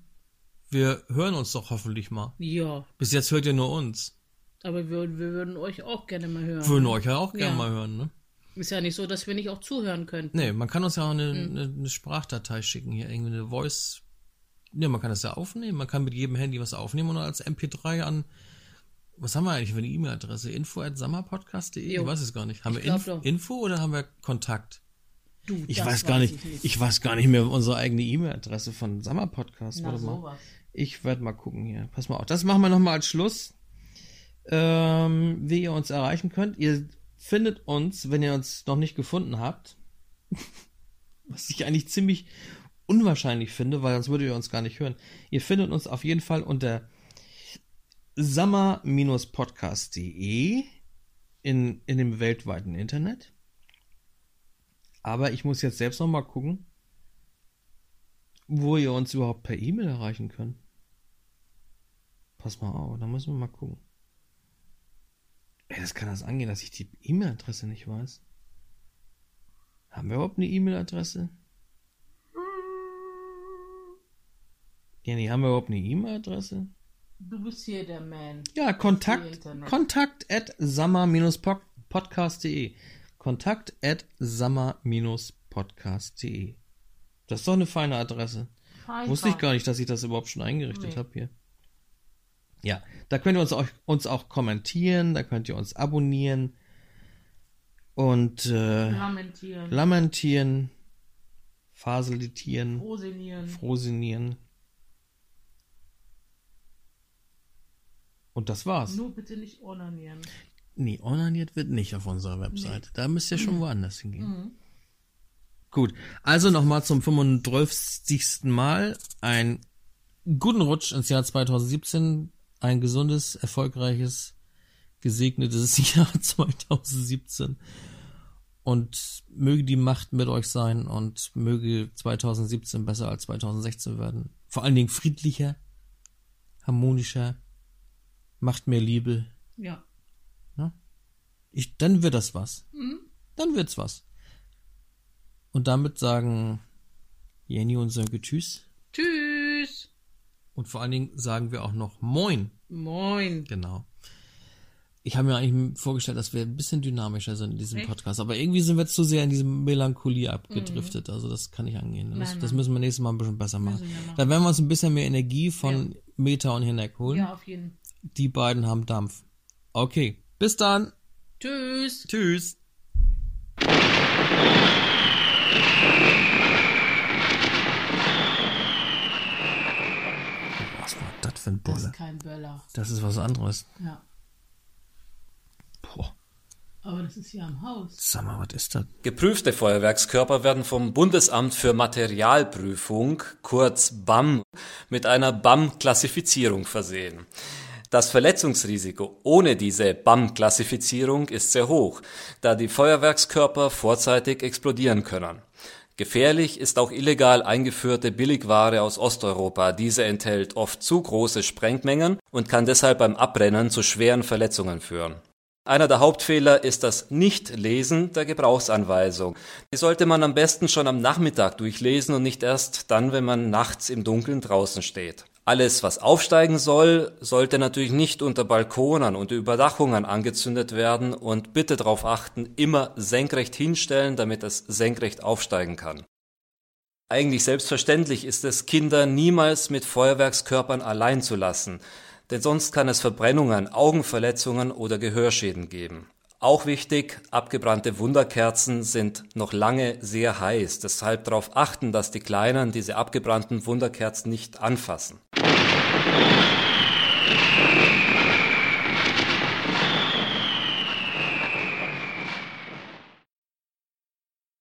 Wir hören uns doch hoffentlich mal. Ja, Bis jetzt hört ihr nur uns. aber wir, wir würden euch auch gerne mal hören. Würden euch ja auch gerne Ja. mal hören, ne? Ist ja nicht so, dass wir nicht auch zuhören könnten. Nee, man kann uns ja auch eine, Hm. eine, eine Sprachdatei schicken, hier irgendwie eine Voice. Ne, man kann das ja aufnehmen. Man kann mit jedem Handy was aufnehmen und als MP3 an. Was haben wir eigentlich für eine E-Mail-Adresse? Info at sammerpodcast.de? Ich weiß es gar nicht. Haben Ich wir Inf doch. Info oder haben wir Kontakt? Du, Ich weiß gar nicht, Ich ich, weiß gar nicht mehr unsere eigene E-Mail-Adresse von Sommerpodcast. Na, Warte mal. Ich werde mal gucken hier. Pass mal auf. Das machen wir nochmal als Schluss. Ähm, wie ihr uns erreichen könnt. Ihr findet uns, wenn ihr uns noch nicht gefunden habt. Was ich eigentlich ziemlich unwahrscheinlich finde, weil sonst würdet ihr uns gar nicht hören. Ihr findet uns auf jeden Fall unter summer-podcast.de in, in dem weltweiten Internet. Aber ich muss jetzt selbst noch mal gucken, wo ihr uns überhaupt per E-Mail erreichen könnt. Pass mal auf, da müssen wir mal gucken. Ey, das kann das angehen, dass ich die E-Mail-Adresse nicht weiß. Haben wir überhaupt eine E-Mail-Adresse? Jenny, haben wir überhaupt eine E-Mail-Adresse? Du bist hier der Man. Ja, Kontakt. Kontakt at sammer-podcast.de. Kontakt at sammer-podcast.de. Das ist doch eine feine Adresse. Wusste ich gar nicht, dass ich das überhaupt schon eingerichtet Nee. habe hier. Ja, da könnt ihr uns auch, uns auch kommentieren, da könnt ihr uns abonnieren und äh, Lamentieren. lamentieren, faselitieren, Rosinieren. frosinieren. Und das war's. Nur bitte nicht onanieren. Nee, onaniert wird nicht auf unserer Webseite. Da müsst ihr schon woanders hingehen. Gut, also nochmal zum 35. Mal. Ein guten Rutsch ins Jahr 2017. Ein gesundes, erfolgreiches, gesegnetes Jahr 2017. Und möge die Macht mit euch sein und möge 2017 besser als 2016 werden. Vor allen Dingen friedlicher, harmonischer, macht mehr Liebe, Ja. ich, dann wird das was. Dann wird's was. Und damit sagen Jenny und Sönke. Tschüss. Und vor allen Dingen sagen wir auch noch Moin. Moin. Genau. Ich habe mir eigentlich vorgestellt, dass wir ein bisschen dynamischer sind in diesem Echt? Podcast. Aber irgendwie sind wir zu sehr in diese Melancholie abgedriftet. Also das kann nicht angehen. Das, Nein, das müssen wir nächstes Mal ein bisschen besser machen. Machen. Dann werden wir uns ein bisschen mehr Energie von Meta und Hineck holen. Ja, auf jeden. Die beiden haben Dampf. Okay. Bis dann. Tschüss. Tschüss. Was war das für ein Das Bulle? ist kein Böller. Das ist was anderes. Ja. Boah, Aber das ist hier am Haus. sag mal, was ist das? Geprüfte Feuerwerkskörper werden vom Bundesamt für Materialprüfung, kurz BAM, mit einer BAM-Klassifizierung versehen. Das Verletzungsrisiko ohne diese BAM-Klassifizierung ist sehr hoch, da die Feuerwerkskörper vorzeitig explodieren können. Gefährlich ist auch illegal eingeführte Billigware aus Osteuropa. Diese enthält oft zu große Sprengmengen und kann deshalb beim Abbrennen zu schweren Verletzungen führen. Einer der Hauptfehler ist das Nichtlesen der Gebrauchsanweisung. Die sollte man am besten schon am Nachmittag durchlesen und nicht erst dann, wenn man nachts im Dunkeln draußen steht. Alles, was aufsteigen soll, sollte natürlich nicht unter Balkonen und Überdachungen angezündet werden und bitte darauf achten, immer senkrecht hinstellen, damit es senkrecht aufsteigen kann. Eigentlich selbstverständlich ist es, Kinder niemals mit Feuerwerkskörpern allein zu lassen, denn sonst kann es Verbrennungen, Augenverletzungen oder Gehörschäden geben. Auch wichtig, abgebrannte Wunderkerzen sind noch lange sehr heiß, deshalb darauf achten, dass die Kleinen diese abgebrannten Wunderkerzen nicht anfassen.